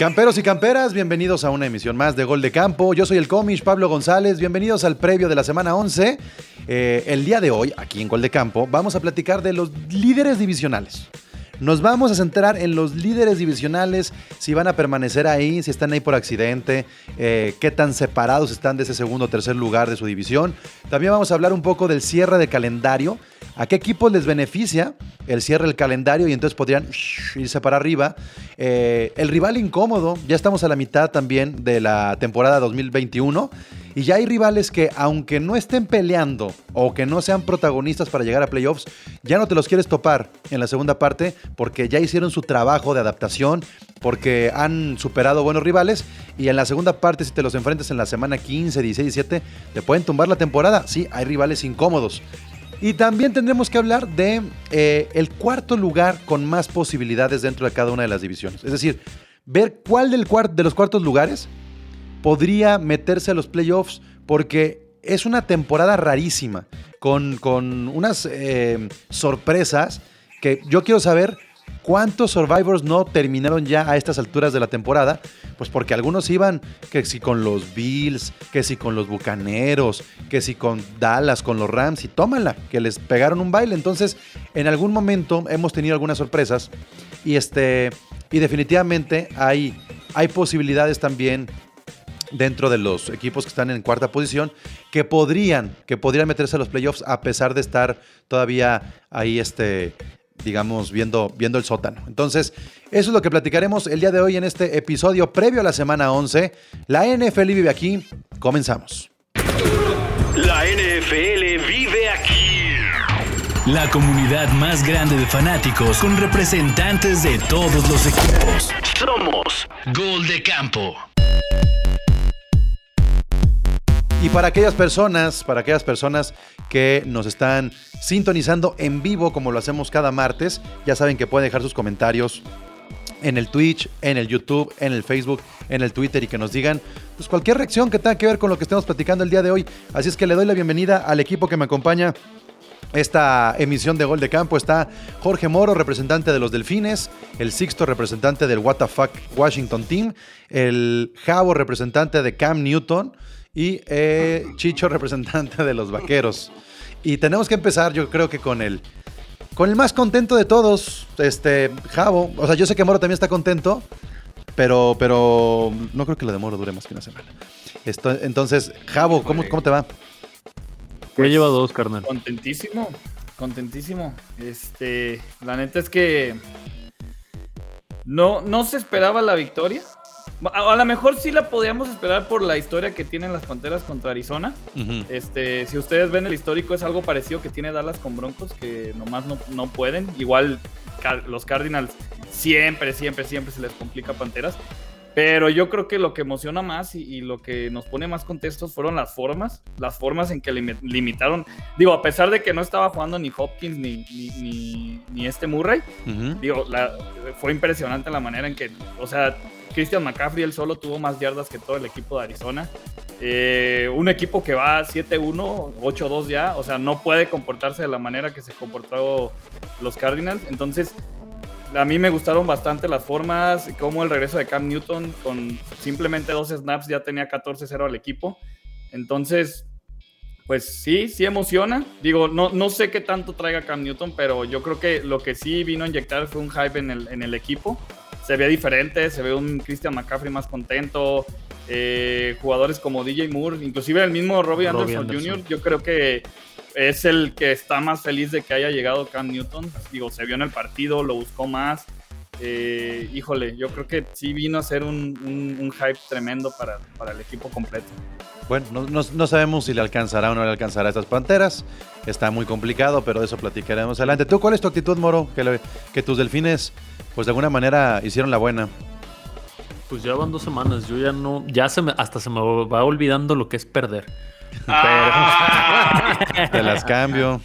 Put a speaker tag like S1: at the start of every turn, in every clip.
S1: Camperos y camperas, bienvenidos a una emisión más de Gol de Campo. Yo soy el comish Pablo González. Bienvenidos al previo de la semana 11. Eh, el día de hoy, aquí en Gol de Campo, vamos a platicar de los líderes divisionales. Nos vamos a centrar en los líderes divisionales, si van a permanecer ahí, si están ahí por accidente, eh, qué tan separados están de ese segundo o tercer lugar de su división. También vamos a hablar un poco del cierre de calendario, a qué equipos les beneficia el cierre del calendario y entonces podrían irse para arriba. Eh, el rival incómodo, ya estamos a la mitad también de la temporada 2021 y ya hay rivales que aunque no estén peleando o que no sean protagonistas para llegar a playoffs, ya no te los quieres topar en la segunda parte porque ya hicieron su trabajo de adaptación, porque han superado buenos rivales y en la segunda parte si te los enfrentas en la semana 15, 16, 17, te pueden tumbar la temporada. Sí, hay rivales incómodos. Y también tendremos que hablar de eh, el cuarto lugar con más posibilidades dentro de cada una de las divisiones. Es decir, ver cuál del de los cuartos lugares podría meterse a los playoffs porque es una temporada rarísima, con, con unas eh, sorpresas que yo quiero saber cuántos Survivors no terminaron ya a estas alturas de la temporada, pues porque algunos iban que si con los Bills, que si con los Bucaneros, que si con Dallas, con los Rams, y tómala, que les pegaron un baile. Entonces, en algún momento hemos tenido algunas sorpresas y este y definitivamente hay, hay posibilidades también dentro de los equipos que están en cuarta posición que podrían, que podrían meterse a los playoffs a pesar de estar todavía ahí, este, digamos, viendo, viendo el sótano. Entonces, eso es lo que platicaremos el día de hoy en este episodio previo a la semana 11. La NFL vive aquí. Comenzamos.
S2: La NFL vive aquí.
S3: La comunidad más grande de fanáticos con representantes de todos los equipos.
S2: Somos
S3: Gol de Campo.
S1: Y para aquellas personas, para aquellas personas que nos están sintonizando en vivo como lo hacemos cada martes, ya saben que pueden dejar sus comentarios en el Twitch, en el YouTube, en el Facebook, en el Twitter y que nos digan pues cualquier reacción que tenga que ver con lo que estemos platicando el día de hoy. Así es que le doy la bienvenida al equipo que me acompaña esta emisión de Gol de Campo está Jorge Moro, representante de los Delfines, el Sixto, representante del WTF Washington Team, el Javo, representante de Cam Newton, y eh, Chicho, representante de los vaqueros. Y tenemos que empezar, yo creo que con el, con el más contento de todos, este, Javo. O sea, yo sé que Moro también está contento, pero, pero no creo que lo de Moro dure más que una semana. Esto, entonces, Javo, ¿cómo, ¿cómo te va?
S4: Ya lleva dos, carnal.
S5: Contentísimo, contentísimo. Este, la neta es que no, no se esperaba la victoria. A, lo mejor sí la podíamos esperar por la historia que tienen las Panteras contra Arizona. este, si ustedes ven el histórico, es algo parecido que tiene Dallas con Broncos, que nomás no, no pueden. Igual los Cardinals siempre, siempre, siempre se les complica a Panteras. Pero yo creo que lo que emociona más y, lo que nos pone más contestos fueron las formas, las formas en que limitaron. Digo, a pesar de que no estaba jugando ni Hopkins ni, ni, ni, este Murray, digo, fue impresionante la manera en que, o sea, Christian McCaffrey él solo tuvo más yardas que todo el equipo de Arizona. Eh, un equipo que va 7-1, 8-2 ya, o sea, no puede comportarse de la manera que se comportó los Cardinals. Entonces, a mí me gustaron bastante las formas, como el regreso de Cam Newton con simplemente dos snaps ya tenía 14-0 al equipo. Entonces, pues sí, sí emociona. Digo, no, no sé qué tanto traiga Cam Newton, pero yo creo que lo que sí vino a inyectar fue un hype en el, en el equipo se ve diferente, se ve un Christian McCaffrey más contento, eh, jugadores como DJ Moore, inclusive el mismo Robbie, Anderson, Jr., yo creo que es el que está más feliz de que haya llegado Cam Newton. Digo, se vio en el partido, lo buscó más. Eh, híjole, yo creo que sí vino a ser un, hype tremendo para, para, el equipo completo.
S1: Bueno, no, no, sabemos si le alcanzará o no le alcanzará a estas panteras. Está muy complicado, pero de eso platicaremos adelante. ¿Tú cuál es tu actitud, Moro? Que, que tus delfines pues de alguna manera hicieron la buena.
S4: Pues ya van dos semanas, yo ya no, ya se me, hasta se me va olvidando lo que es perder.
S1: Ah. Te las cambio.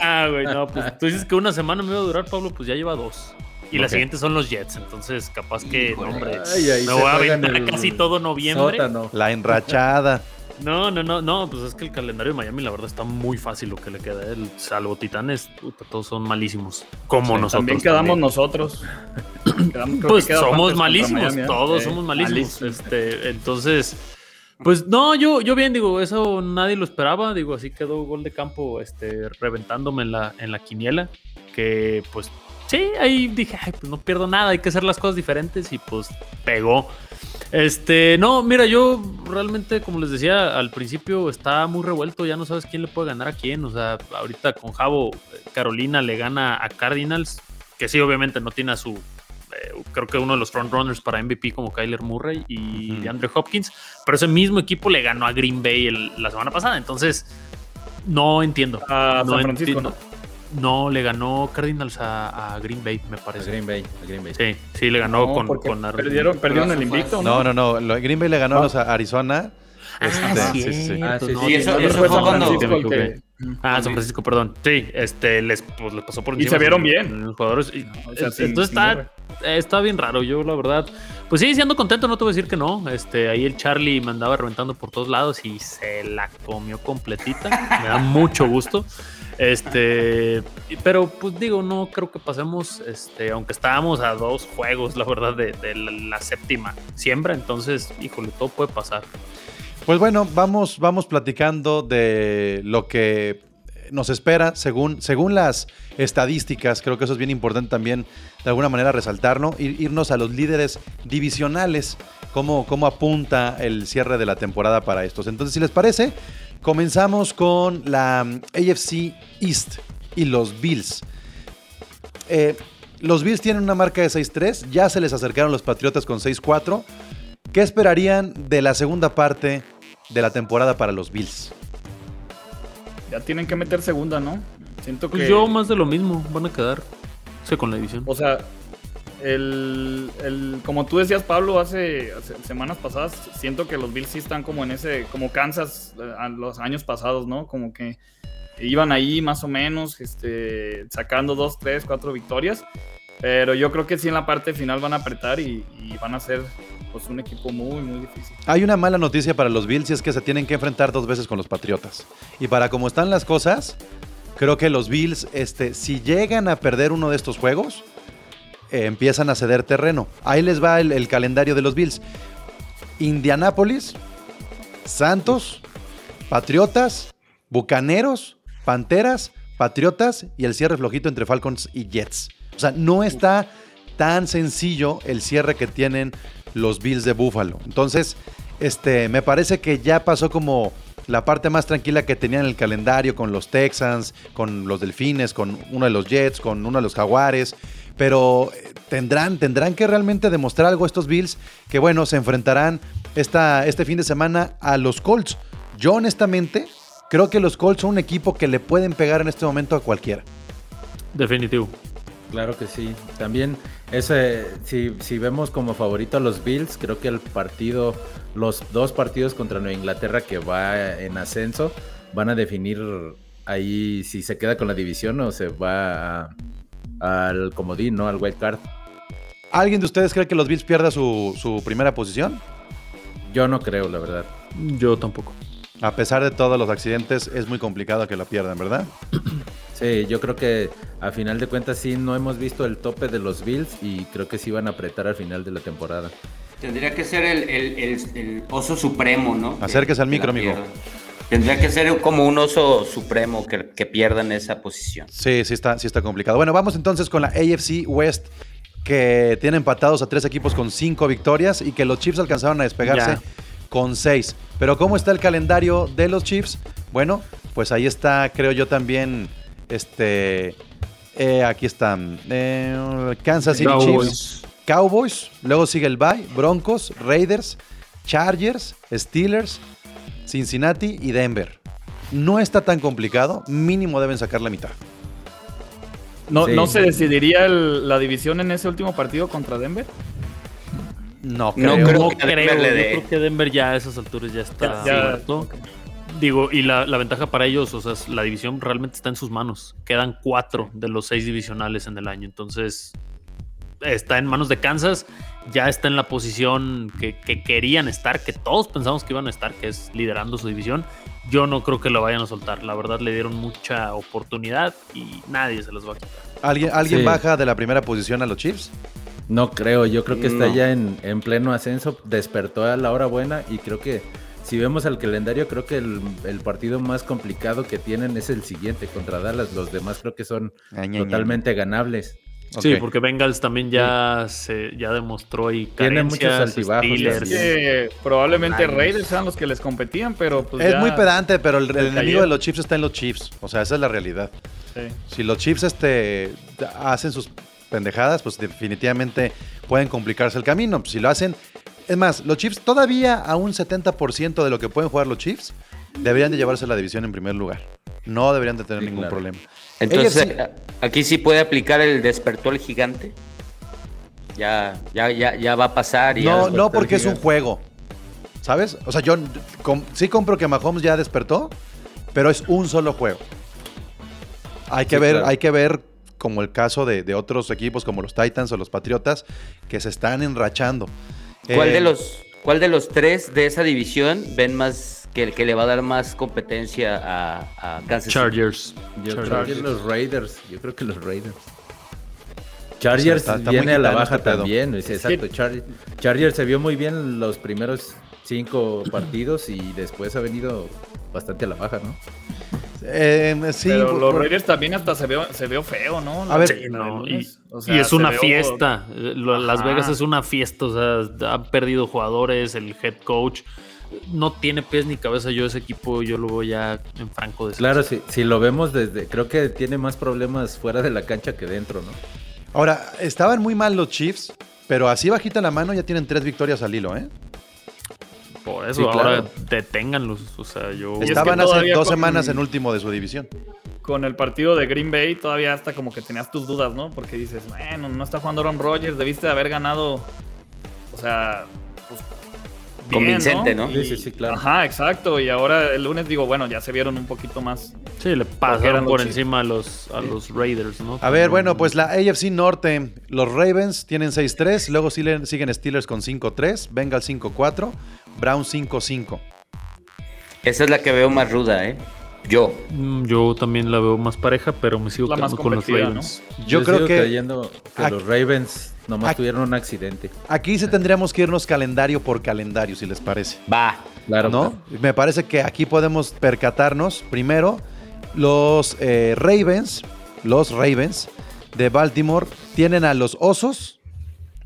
S4: ah, güey, no, pues tú dices que una semana me iba a durar, Pablo, pues ya lleva dos. Y la siguiente son los Jets, entonces capaz que, hombre, me voy a aventar casi todo noviembre.
S1: La enrachada.
S4: No, no, no, no, pues es que el calendario de Miami la verdad está muy fácil lo que le queda. El salvo Titanes, todos son malísimos. Como nosotros.
S5: También quedamos nosotros.
S4: pues somos malísimos, todos somos malísimos. Este, entonces, pues no, yo, yo bien digo, eso nadie lo esperaba, digo, así quedó gol de campo, este, reventándome en la, en la quiniela, que pues sí, ahí dije, ay, pues no pierdo nada, hay que hacer las cosas diferentes y pues pegó. Este, no, mira, yo realmente, como les decía al principio, está muy revuelto, ya no sabes quién le puede ganar a quién. O sea, ahorita con Javo, Carolina le gana a Cardinals, que sí, obviamente no tiene a su, eh, creo que uno de los frontrunners para MVP como Kyler Murray y Andre Hopkins, pero ese mismo equipo le ganó a Green Bay la semana pasada, entonces no entiendo.
S5: A San Francisco, ¿no?
S4: No, le ganó Cardinals a, Green Bay, me parece.
S6: A Green Bay, a Green Bay.
S4: Sí, sí, le ganó con, con
S5: perdieron, perdieron el invicto.
S1: No, no, no. no. Green Bay le ganó a Arizona.
S4: Ah, este, sí, sí, Ah, sí, sí. eso, fue San Francisco. Ah, San Francisco, perdón. Sí, este, les, pues, les pasó por
S5: encima. Y se vieron bien.
S4: Los jugadores. entonces está, está bien raro. Yo, la verdad, pues sí, siendo contento, no te voy a decir que no. Este, ahí el Charlie me andaba reventando por todos lados y se la comió completita. me da mucho gusto. Este, pero pues digo, no creo que pasemos, este, aunque estábamos a dos juegos, la verdad, de, la, séptima siembra, entonces, híjole, todo puede pasar.
S1: Pues bueno, vamos, vamos platicando de lo que nos espera según, según las estadísticas. Creo que eso es bien importante también de alguna manera resaltarlo. irnos a los líderes divisionales, cómo, apunta el cierre de la temporada para estos. Entonces, si les parece, Comenzamos con la mm, AFC East y los Bills. Eh, los Bills tienen una marca de 6-3, ya se les acercaron los Patriotas con 6-4. ¿Qué esperarían de la segunda parte de la temporada para los Bills?
S5: Ya tienen que meter segunda, ¿no?
S4: Siento pues que. yo más de lo mismo, van a quedar. con la división.
S5: O sea, el, como tú decías, Pablo, hace, semanas pasadas, siento que los Bills sí están como en ese, como Kansas eh, a los años pasados, ¿no? Como que iban ahí más o menos, este, sacando dos, tres, cuatro victorias. Pero yo creo que sí en la parte final van a apretar y, van a ser pues, un equipo muy, muy difícil.
S1: Hay una mala noticia para los Bills y es que se tienen que enfrentar dos veces con los Patriotas. Y para cómo están las cosas, creo que los Bills, este, si llegan a perder uno de estos juegos, eh, empiezan a ceder terreno. Ahí les va el, calendario de los Bills. Indianápolis, Santos, Patriotas, Bucaneros, Panteras, Patriotas y el cierre flojito entre Falcons y Jets. O sea, no está tan sencillo el cierre que tienen los Bills de Buffalo. Entonces, este, me parece que ya pasó como la parte más tranquila que tenían en el calendario con los Texans, con los Delfines, con uno de los Jets, con uno de los Jaguares pero eh, tendrán, tendrán que realmente demostrar algo estos Bills, que bueno, se enfrentarán esta, este fin de semana a los Colts. Yo honestamente creo que los Colts son un equipo que le pueden pegar en este momento a cualquiera.
S4: Definitivo.
S6: Claro que sí. También ese, si, si vemos como favorito a los Bills, creo que el partido, los dos partidos contra Nueva Inglaterra que va en ascenso, van a definir ahí si se queda con la división o se va a, al comodín, ¿no? Al wild card.
S1: ¿Alguien de ustedes cree que los Bills pierda su, primera posición?
S6: Yo no creo, la verdad.
S4: Yo tampoco.
S1: A pesar de todos los accidentes, es muy complicado que la pierdan, ¿verdad?
S6: Sí, yo creo que a final de cuentas sí no hemos visto el tope de los Bills y creo que sí van a apretar al final de la temporada.
S7: Tendría que ser el, oso supremo, ¿no?
S1: Acérquese al micro, amigo.
S7: Tendría que ser como un oso supremo que, que pierdan esa posición.
S1: Sí, sí está, sí está complicado. Bueno, vamos entonces con la AFC West, que tiene empatados a tres equipos con cinco victorias y que los Chiefs alcanzaron a despegarse con seis. Pero ¿cómo está el calendario de los Chiefs? Bueno, pues ahí está, creo yo también, este, eh, aquí están, eh, Kansas City Chiefs, Cowboys, luego sigue el Bay, Broncos, Raiders, Chargers, Steelers, Cincinnati y Denver. No está tan complicado, mínimo deben sacar la mitad.
S5: ¿No, ¿no se decidiría la división en ese último partido contra Denver?
S4: No creo. No creo, que Denver Yo creo que Denver ya a esas alturas ya está Digo, y la, la, ventaja para ellos, o sea, la división realmente está en sus manos. Quedan cuatro de los seis divisionales en el año. Entonces, está en manos de Kansas, ya está en la posición que, querían estar, que todos pensamos que iban a estar, que es liderando su división. Yo no creo que lo vayan a soltar. La verdad le dieron mucha oportunidad y nadie se los va a quitar.
S1: ¿Alguien, ¿alguien baja de la primera posición a los Chiefs?
S6: No creo, yo creo que está
S7: No.
S6: ya en, en pleno ascenso, despertó a la hora buena y creo que si vemos el calendario, creo que el, el partido más complicado que tienen es el siguiente contra Dallas. Los demás creo que son totalmente ganables.
S4: Sí, porque Bengals también ya se ya demostró y
S6: Tiene muchos altibajos.
S5: Que probablemente
S7: Niners.
S5: Raiders eran los que les competían, pero pues
S1: Es
S5: ya-
S1: muy pedante, pero el, enemigo de los Chiefs está en los Chiefs. O sea, esa es la realidad.
S5: Sí.
S1: Si los Chiefs este, hacen sus pendejadas, pues definitivamente pueden complicarse el camino. Si lo hacen. Es más, los Chiefs todavía a un 70% de lo que pueden jugar los Chiefs deberían de llevarse la división en primer lugar. No deberían de tener
S6: Sí,
S1: ningún
S6: claro.
S1: problema.
S7: Entonces, aquí sí puede aplicar el despertó el gigante. Ya, ya, ya, ya va a pasar. Y
S1: No, no porque es un juego. ¿Sabes? O sea, yo com- sí compro que Mahomes ya despertó, pero es un solo juego. Hay que
S6: Sí,
S1: ver,
S6: claro.
S1: hay que ver como el caso de, de otros equipos como los Titans o los Patriotas que se están enrachando.
S7: ¿Cuál
S1: Eh,
S7: de los cuál de los tres de esa división ven más que, que le va a dar más competencia a, a Kansas City?
S4: Chargers.
S6: Yo
S4: Chargers.
S6: creo que los Raiders, yo creo que los Raiders. Chargers
S1: está- está
S6: viene a la baja
S1: este
S6: también, es- exacto. Char- Chargers se vio muy bien los primeros cinco partidos y después ha venido bastante a la baja, ¿no?
S1: Eh, sí,
S5: pero
S1: por-
S5: los
S1: por-
S5: Raiders también hasta se vio feo, ¿no?
S1: A ver,
S4: Sí, no, y.
S5: O
S4: y
S5: sea,
S4: es
S5: se
S4: una fiesta. Las. Vegas es una fiesta. O sea, han perdido jugadores, el head coach. No tiene pies ni cabeza. Yo ese equipo, yo lo veo ya en franco de
S6: Claro, si, si lo vemos desde, creo que tiene más problemas fuera de la cancha que dentro, ¿no?
S1: Ahora, estaban muy mal los Chiefs, pero así bajita la mano ya tienen tres victorias al hilo, ¿eh?
S4: Por eso,
S6: Sí,
S4: ahora
S6: claro.
S4: deténganlos. O sea, yo.
S5: es que
S1: Estaban hace dos
S5: con-
S1: semanas en último de su división.
S5: Con el partido de Green Bay todavía hasta como que tenías tus dudas, ¿no? Porque dices, bueno, no está jugando Aaron Rodgers, debiste de haber ganado, o sea, pues, bien,
S7: Convincente, ¿no?
S6: Sí, sí, sí, claro.
S5: Ajá, exacto. Y ahora el lunes digo, bueno, ya se vieron un poquito más.
S4: Sí, le pasaron por encima a los, a los Raiders, ¿no?
S1: A ver, bueno, pues la AFC Norte, los Ravens tienen 6-3, luego siguen, siguen Steelers con 5-3, Bengals 5-4, Browns 5-5.
S7: Esa es la que veo más ruda, ¿eh? Yo.
S4: Mm, Yo también la veo más pareja, pero me sigo quedando con los Ravens.
S1: Yo creo
S6: sigo
S1: que
S6: creyendo que los Ravens nomás
S1: Ac-
S6: tuvieron un accidente.
S1: aquí sí tendríamos que irnos calendario por calendario, si les parece.
S7: Va.
S6: Claro,
S1: ¿No? Me parece que aquí podemos percatarnos, primero, los eh, Ravens, los Ravens de Baltimore tienen a los Osos,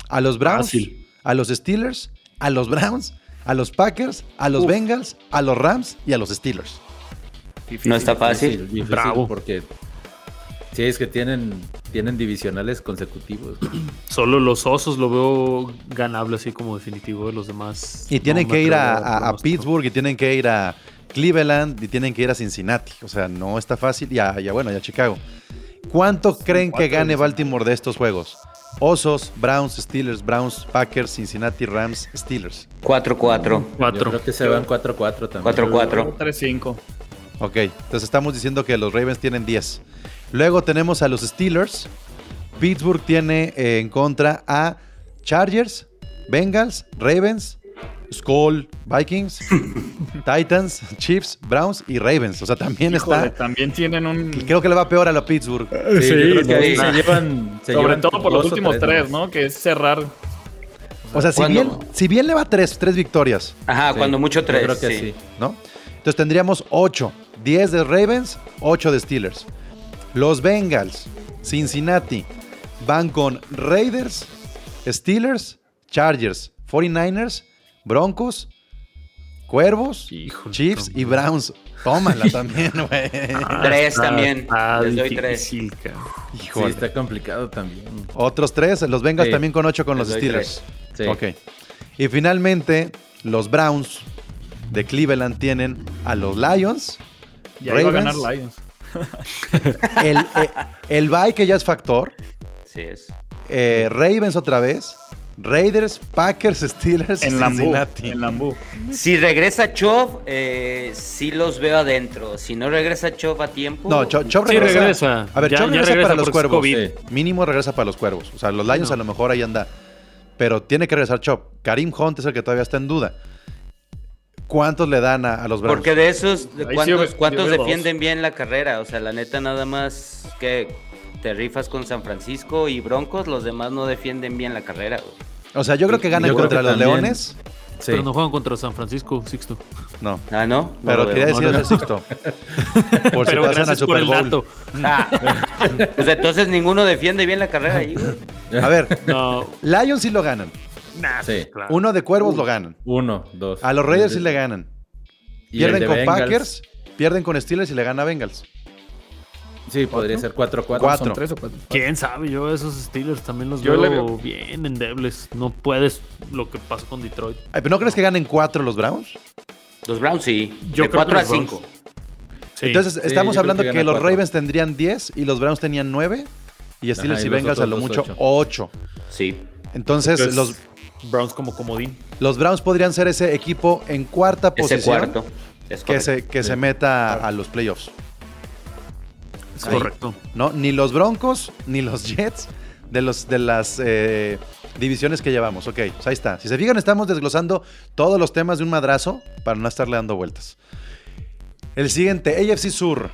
S1: a los Browns,
S4: Fácil.
S1: a los Steelers, a los Browns, a los Packers, a los Bengals, a los Rams y a los Steelers.
S7: No está fácil.
S6: Difícil, difícil,
S4: Bravo.
S6: porque sí es que tienen, tienen divisionales consecutivos.
S4: Solo los osos lo veo ganable así como definitivo de los demás.
S1: Y tienen
S4: no
S1: que ir a. Pittsburgh y tienen que ir a Cleveland y tienen que ir a Cincinnati. O sea, no está fácil. Y a, y a, bueno, y a Chicago. ¿Cuánto creen que gane Baltimore de estos juegos? Osos, Browns, Steelers, Browns, Packers, Cincinnati, Rams, Steelers.
S7: 4-4.
S6: Yo
S4: Cuatro.
S6: creo que se van 4-4 también.
S7: 4-4.
S5: 3-5.
S1: Ok, entonces estamos diciendo que los Ravens tienen 10. Luego tenemos a los Steelers. Pittsburgh tiene eh, en contra a Chargers, Bengals, Ravens, Skull, Vikings, Titans, Chiefs, Browns y Ravens. O sea, también
S5: Híjole,
S1: está.
S5: también tienen un.
S1: Creo que le va peor a la Pittsburgh.
S6: Sí, creo que
S7: sí.
S6: ahí se llevan. se
S5: Sobre
S6: llevan
S5: todo por los últimos tres. ¿no? Que es cerrar.
S1: O sea, si bien, si bien le va tres, tres victorias,
S7: Ajá,
S6: Sí,
S7: cuando mucho
S6: yo
S7: 3.
S6: creo que
S7: sí.
S6: sí.
S1: ¿no? Entonces tendríamos 8. 10 de Ravens, 8 de Steelers. Los Bengals, Cincinnati, van con Raiders, Steelers, Chargers, 49ers, Broncos, Cuervos,
S4: Híjole,
S1: Chiefs y Browns. Tómala también, güey.
S7: Tres también.
S4: está
S7: Les doy tres.
S4: cabrón.
S6: Sí,
S1: Híjole.
S6: está complicado también.
S1: Otros tres, los Bengals
S6: Sí.
S1: también con 8 con
S7: Les
S1: los Steelers.
S6: Sí.
S1: Ok. Y finalmente, los Browns de Cleveland tienen a los Lions,
S5: Ya iba a ganar Lions.
S1: el, eh, el bye que ya es factor,
S7: Sí es.
S1: eh, Ravens otra vez, Raiders, Packers, Steelers, y
S5: En Lambú.
S1: Cincinnati.
S5: En Lambú.
S7: Si regresa Chov, eh, sí los veo adentro. Si no regresa Chov a tiempo.
S1: No, Cho- Chop
S4: Sí,
S1: regresa. A ver,
S4: Ya-
S1: regresa,
S4: regresa
S1: para los cuervos.
S4: COVID.
S1: Mínimo regresa para los cuervos. O sea, los Lions
S4: No.
S1: a lo mejor ahí anda. Pero tiene que regresar Chop. Karim Hunt es el que todavía está en duda. ¿Cuántos le dan a, a los Browns?
S7: Porque de esos, ¿de
S5: Ahí sí
S7: ¿cuántos, cuántos defienden bien la carrera? O sea, la neta, nada más que te rifas con San Francisco y Broncos, los demás no defienden bien la carrera. güey.
S1: O sea, yo creo que ganan
S6: Yo
S1: contra
S6: que
S1: los
S6: también-
S1: Leones.
S6: Sí.
S4: Pero no juegan contra San Francisco, Sixto.
S1: No.
S7: Ah, ¿no? No
S1: Pero quería decir eso, Sixto. Por si
S4: Pero
S1: pasan
S4: por
S1: Super Bowl.
S7: Ah, pues entonces ninguno defiende bien la carrera ahí, güey.
S1: A ver,
S4: No,
S1: Lions sí lo ganan.
S4: nah,
S6: Sí.
S4: claro.
S1: Uno de Cuervos lo ganan.
S6: Uno, dos.
S1: A los Raiders sí le ganan. Pierden
S6: de
S1: con
S6: Bengals,
S1: Packers, pierden con Steelers y le gana a Bengals.
S6: Sí, podría ser 4-4.
S1: Cuatro.
S5: Son tres o cuatro.
S4: ¿Quién sabe? Yo esos Steelers también los
S5: Yo
S4: veo,
S5: veo.
S4: bien endebles. No puedes lo que pasó con Detroit.
S1: Ay, ¿pero no crees que ganen cuatro los Browns?
S7: Los Browns sí.
S4: Yo
S7: de
S4: creo
S7: 4 a
S4: que los
S7: 5.
S4: Browns. Sí.
S1: Entonces,
S6: Sí,
S1: estamos
S6: creo
S1: hablando
S6: que
S1: que, los. Ravens tendrían 10 y los Browns tenían 9 y Steelers
S6: Ajá, y
S1: y Bengals a lo mucho
S6: ocho.
S1: 8.
S7: Sí.
S1: Entonces,
S4: Entonces,
S1: los,
S4: Browns como comodín.
S1: los Browns podrían ser ese equipo en cuarta
S7: Ese
S1: posición
S7: cuarto. Es
S1: que, se, que se meta a los playoffs.
S4: Es
S1: Ahí.
S4: correcto.
S1: ¿no? Ni los Broncos ni los Jets de, los, de las eh, divisiones que llevamos. Ok, pues ahí está. Si se fijan, estamos desglosando todos los temas de un madrazo para no estarle dando vueltas. El siguiente, AFC Sur.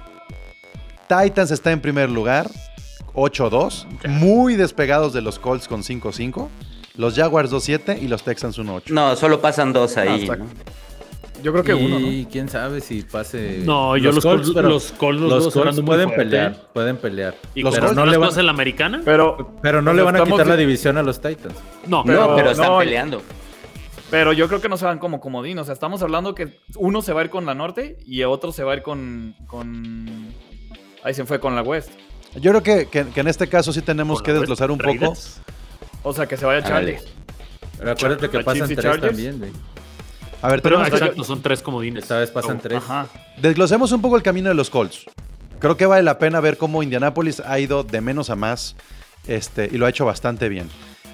S1: Titans está en primer lugar, 8-2. Muy despegados de los Colts con 5-5. Los Jaguars 2-7 y los Texans 1-8.
S7: No, solo pasan dos ahí.
S5: está-
S7: ¿no?
S5: Yo creo que
S6: y
S5: uno, ¿no?
S6: quién sabe si pase.
S4: No, yo los Colts-
S6: pero
S4: los Colts los
S6: Colts pueden
S4: fuerte,
S6: pelear,
S4: ¿eh?
S6: pueden pelear.
S4: ¿Y
S1: Los
S4: pero
S1: Colts
S6: no le van-
S4: en la americana?
S5: Pero,
S6: Pero no le van a quitar la
S5: di-
S6: división a los Titans.
S4: No,
S7: No, pero están
S5: no,
S7: peleando.
S5: Pero yo creo que no se van como comodín. O sea, estamos hablando que uno se va a ir con la norte y otro se va a ir con. con... Ahí se fue con la west.
S1: Yo creo que, que- que en este caso sí tenemos que desglosar un poco.
S4: Raiders.
S5: O sea, que se vaya. Charlie.
S6: Pero acuérdate que pasan
S5: y
S6: tres también, güey.
S1: A ver,
S4: Pero exacto, son tres comodines.
S6: Esta vez pasan tres.
S5: Ajá.
S1: Desglosemos un poco el camino de los Colts. Creo que vale la pena ver cómo Indianapolis ha ido de menos a más este, y lo ha hecho bastante bien.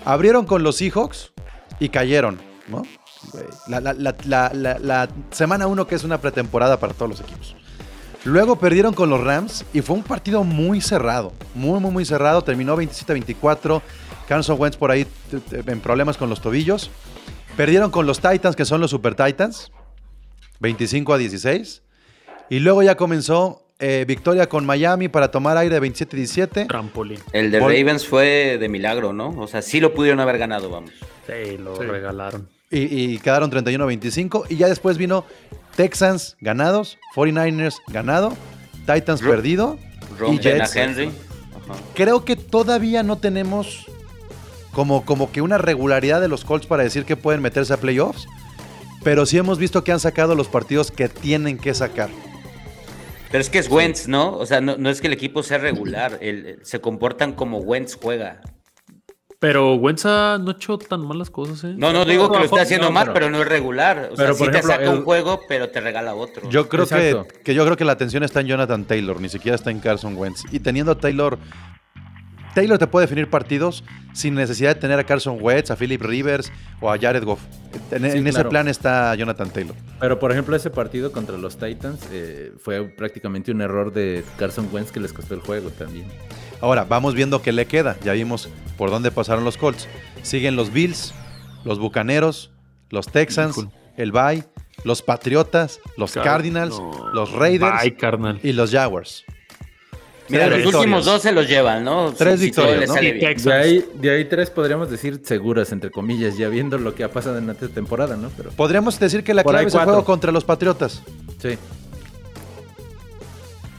S1: Abrieron con los Seahawks y cayeron, ¿no? La, la- la- la- la- la semana 1 que es una pretemporada para todos los equipos. Luego perdieron con los Rams y fue un partido muy cerrado, muy, muy, muy cerrado. Terminó 27-24. Carson Wentz por ahí t- t- en problemas con los tobillos. Perdieron con los Titans, que son los Super Titans, 25 a 16. Y luego ya comenzó eh, victoria con Miami para tomar aire 27-17.
S4: Trampolín.
S7: El de
S1: Vol-
S7: Ravens fue de milagro, ¿no? O sea, sí lo pudieron haber ganado, vamos.
S4: Sí, lo regalaron.
S1: Y, y quedaron 31-25. Y ya después vino Texans ganados, 49ers ganado, Titans perdido. Y
S7: Rompen a
S1: Jets.
S7: Henry. Ajá.
S1: Creo que todavía no tenemos como, como que una regularidad de los Colts para decir que pueden meterse a playoffs. Pero sí hemos visto que han sacado los partidos que tienen que sacar.
S7: Pero es que es Wentz, ¿no? O sea, no, no es que el equipo sea regular. el- el- se comportan como Wentz juega.
S4: Pero Wenza no ha hecho tan malas cosas, ¿eh?
S7: No, no digo que lo esté haciendo
S6: no,
S7: mal,
S6: pero-
S7: pero no es regular. O sea, sí
S6: por
S7: te
S6: ejemplo,
S7: saca un juego, pero te regala otro.
S1: Yo creo que, que yo creo que la atención está en Jonathan Taylor, ni siquiera está en Carson Wentz. Y teniendo a Taylor, Taylor te puede definir partidos sin necesidad de tener a Carson Wentz, a Philip Rivers o a Jared Goff. En,
S6: Sí,
S1: en ese plan está Jonathan Taylor.
S6: Pero por ejemplo, ese partido contra los Titans eh, fue prácticamente un error de Carson Wentz que les costó el juego también.
S1: Ahora, vamos viendo qué le queda. Ya vimos por dónde pasaron los Colts. Siguen los Bills, los Bucaneros, los Texans,
S4: Cool.
S1: el Bay, los Patriotas, los
S4: Car-
S1: Cardinals,
S4: no.
S1: los Raiders y los Jaguars.
S7: Mira, los últimos dos se los llevan, ¿no?
S1: Tres
S7: Si-
S1: victorias, ¿no?
S6: De ahí, de ahí tres podríamos decir seguras, entre comillas, ya viendo lo que ha pasado en esta temporada, ¿no? Pero
S1: Podríamos decir que la clave es el juego contra los Patriotas.
S6: sí.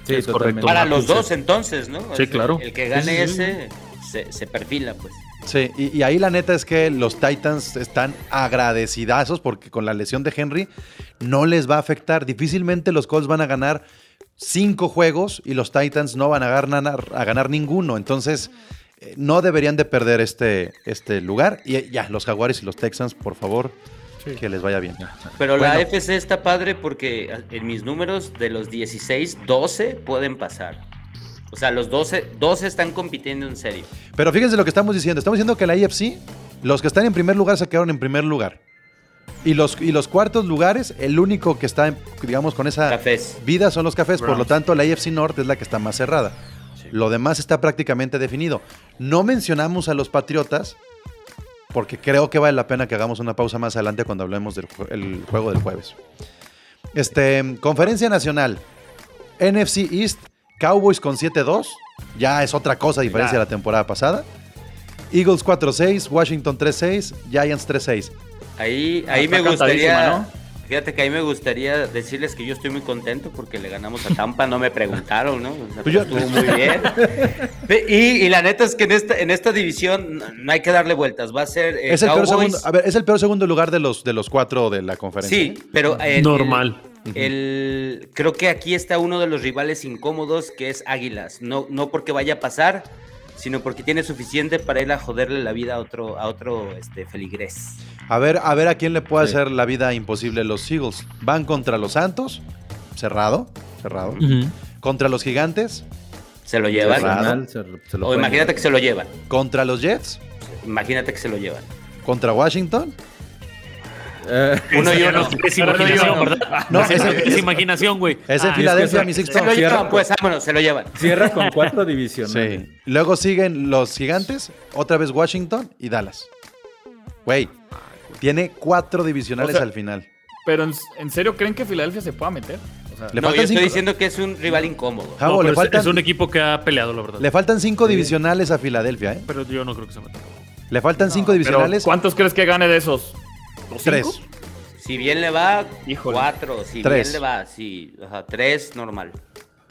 S6: Sí,
S4: Es correcto.
S7: Para los dos, entonces, ¿no?
S4: Sí, claro.
S7: El que gane
S4: Sí, sí, sí.
S7: ese se, se perfila, pues.
S1: Sí, y, y ahí la neta es que los Titans están agradecidazos porque con la lesión de Henry no les va a afectar. Difícilmente los Colts van a ganar cinco juegos y los Titans no van a ganar, a ganar ninguno. Entonces, eh, no deberían de perder este, este lugar. Y eh, ya, los Jaguares y los Texans, por favor, que les vaya bien.
S7: Pero la. FC está padre porque en mis números de los 16, 12 pueden pasar. O sea, los 12, 12 están compitiendo en serio.
S1: Pero fíjense lo que estamos diciendo. Estamos diciendo que la IFC, los que están en primer lugar se quedaron en primer lugar. Y los, y los cuartos lugares, el único que está, digamos, con esa
S7: Cafés.
S1: vida son los cafés. Por lo tanto, la IFC Norte es la que está más cerrada. Lo demás está prácticamente definido. No mencionamos a los Patriotas, porque creo que vale la pena que hagamos una pausa más adelante cuando hablemos del jue- el juego del jueves. Este, conferencia nacional. NFC East, Cowboys con 7-2 Ya es otra cosa a diferencia de la temporada pasada. Eagles 4-6, Washington 3-6, Giants 3-6.
S7: Ahí, ahí
S5: Está
S7: me gustaría.
S5: ¿no?
S7: Fíjate que ahí me gustaría decirles que yo estoy muy contento porque le ganamos a Tampa, no me preguntaron, ¿no? O sea,
S1: Pues
S7: Estuvo muy bien. Y, y la neta es que en esta, en esta división no- hay que darle vueltas. Va a ser. eh,
S1: Es el, peor segundo, a ver, es el peor segundo lugar de los, de los cuatro de la conferencia.
S7: Sí, pero. el-
S4: Normal.
S7: el- el- creo que aquí está uno de los rivales incómodos que es Águilas. No, no porque vaya a pasar, sino porque tiene suficiente para ir a joderle la vida a otro, a otro este, feligrés.
S1: A ver, a ver a quién le puede
S6: Sí.
S1: hacer la vida imposible los Eagles. Van contra los Santos, cerrado, cerrado. Contra los Gigantes,
S7: Se lo llevan.
S1: Cerrado.
S6: Se- se lo
S7: O imagínate
S6: llevar.
S7: que se lo llevan.
S1: contra los Jets,
S7: Imagínate que se lo llevan.
S1: contra Washington.
S6: Eh,
S7: Uno y uno.
S4: Es imaginación, ¿verdad?
S1: No,
S4: es, imaginación, güey.
S1: Es en
S4: Ah,
S1: Filadelfia,
S6: es que
S1: mi
S6: se-
S1: Sixto.
S7: Se lo
S6: Cierra
S7: llevan,
S6: con-
S7: pues vámonos, se lo llevan.
S6: Cierra con cuatro divisionales.
S1: Sí. Luego siguen los Gigantes, otra vez Washington y Dallas. Güey, tiene cuatro divisionales
S5: O sea,
S1: al final.
S5: Pero en, ¿en serio creen que Filadelfia se pueda meter? O sea,
S1: Le
S7: no, yo
S1: faltan
S7: estoy
S1: cinco-
S7: diciendo que es un rival incómodo.
S1: Javo,
S4: no,
S1: le,
S4: pero
S1: faltan,
S4: es un equipo que ha peleado, la verdad.
S1: le faltan cinco divisionales a Filadelfia, ¿eh?
S4: Pero yo no creo que se meta.
S1: Le faltan cinco
S5: pero
S1: divisionales.
S5: ¿Cuántos crees que gane de esos? ¿Dos,
S1: Tres.
S5: cinco?
S7: Si bien le va,
S5: Híjole.
S7: cuatro. Si
S1: Tres.
S7: bien le va, sí. Ajá, tres, normal.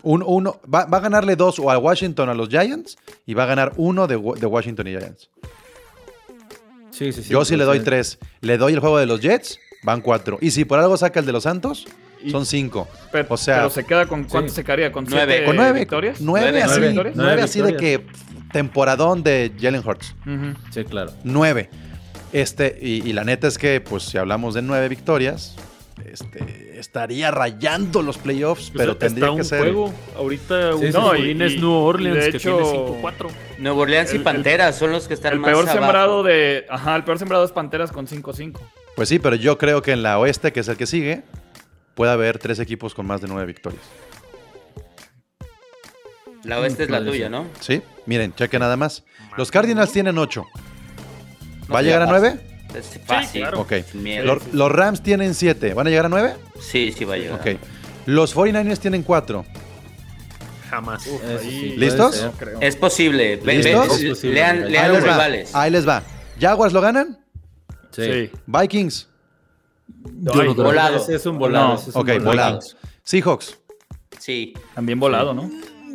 S1: Un- uno, va, va a ganarle dos o a Washington o a los Giants y va a ganar uno de, de Washington y Giants.
S6: Sí, sí, sí.
S1: Yo sí le doy
S6: Sí.
S1: tres. Le doy el juego de los Jets, van cuatro. Y si por algo saca el de los Santos,
S5: Y-
S1: son cinco.
S5: Pero,
S1: o sea,
S5: pero se queda con ¿cuánto
S6: sí.
S5: se quedaría? ¿Con
S7: Nueve.
S5: siete
S1: con nueve.
S5: victorias?
S1: Nueve,
S7: Nueve.
S1: así,
S5: Nueve
S1: nueve,
S5: victorias.
S1: así de que temporadón de Jalen Hurts.
S6: Sí, claro.
S1: Nueve. Este, y, y la neta es que, pues, si hablamos de nueve victorias, este, estaría rayando los playoffs, pero
S4: Pues
S1: tendría
S4: está
S1: que
S4: un
S1: ser.
S4: juego. Ahorita
S6: Sí,
S4: un
S6: sí,
S4: comodín
S5: sí.
S4: es
S5: Y-
S4: New Orleans,
S5: y
S4: que tiene 5-4.
S7: Nuevo Orleans y
S5: el-
S7: Panteras son los que están
S5: El
S7: más
S5: peor
S7: abajo.
S5: sembrado de. Ajá, el peor sembrado es Panteras con 5-5.
S1: Pues sí, pero yo creo que en la oeste, que es el que sigue, puede haber tres equipos con más de nueve victorias.
S7: La oeste es la tuya. ¿no?
S1: ¿Sí? Miren, cheque nada más. Los Cardinals tienen ocho. ¿Va a llegar a nueve?
S7: Es fácil.
S4: claro.
S1: Ok.
S7: Sin miedo.
S1: Los, los Rams tienen siete. ¿Van a llegar a nueve?
S7: Sí, sí va a llegar.
S1: Ok. Los 49ers tienen cuatro.
S4: Jamás.
S6: Eso sí, puede
S1: ¿Listos?
S6: ser.
S5: creo.
S7: Es posible.
S1: ¿Listos?
S6: Es posible.
S7: lean
S6: Ahí
S7: lean
S1: Ahí
S7: los
S1: les va.
S7: rivales.
S1: Ahí les va. ¿Jaguars lo ganan?
S6: Sí.
S5: Sí.
S1: Vikings.
S4: Yo no creo.
S7: volado.
S6: Ese es un volado.
S5: No.
S6: es un
S1: Ok, volado. Seahawks.
S7: Sí.
S5: También volado, ¿no?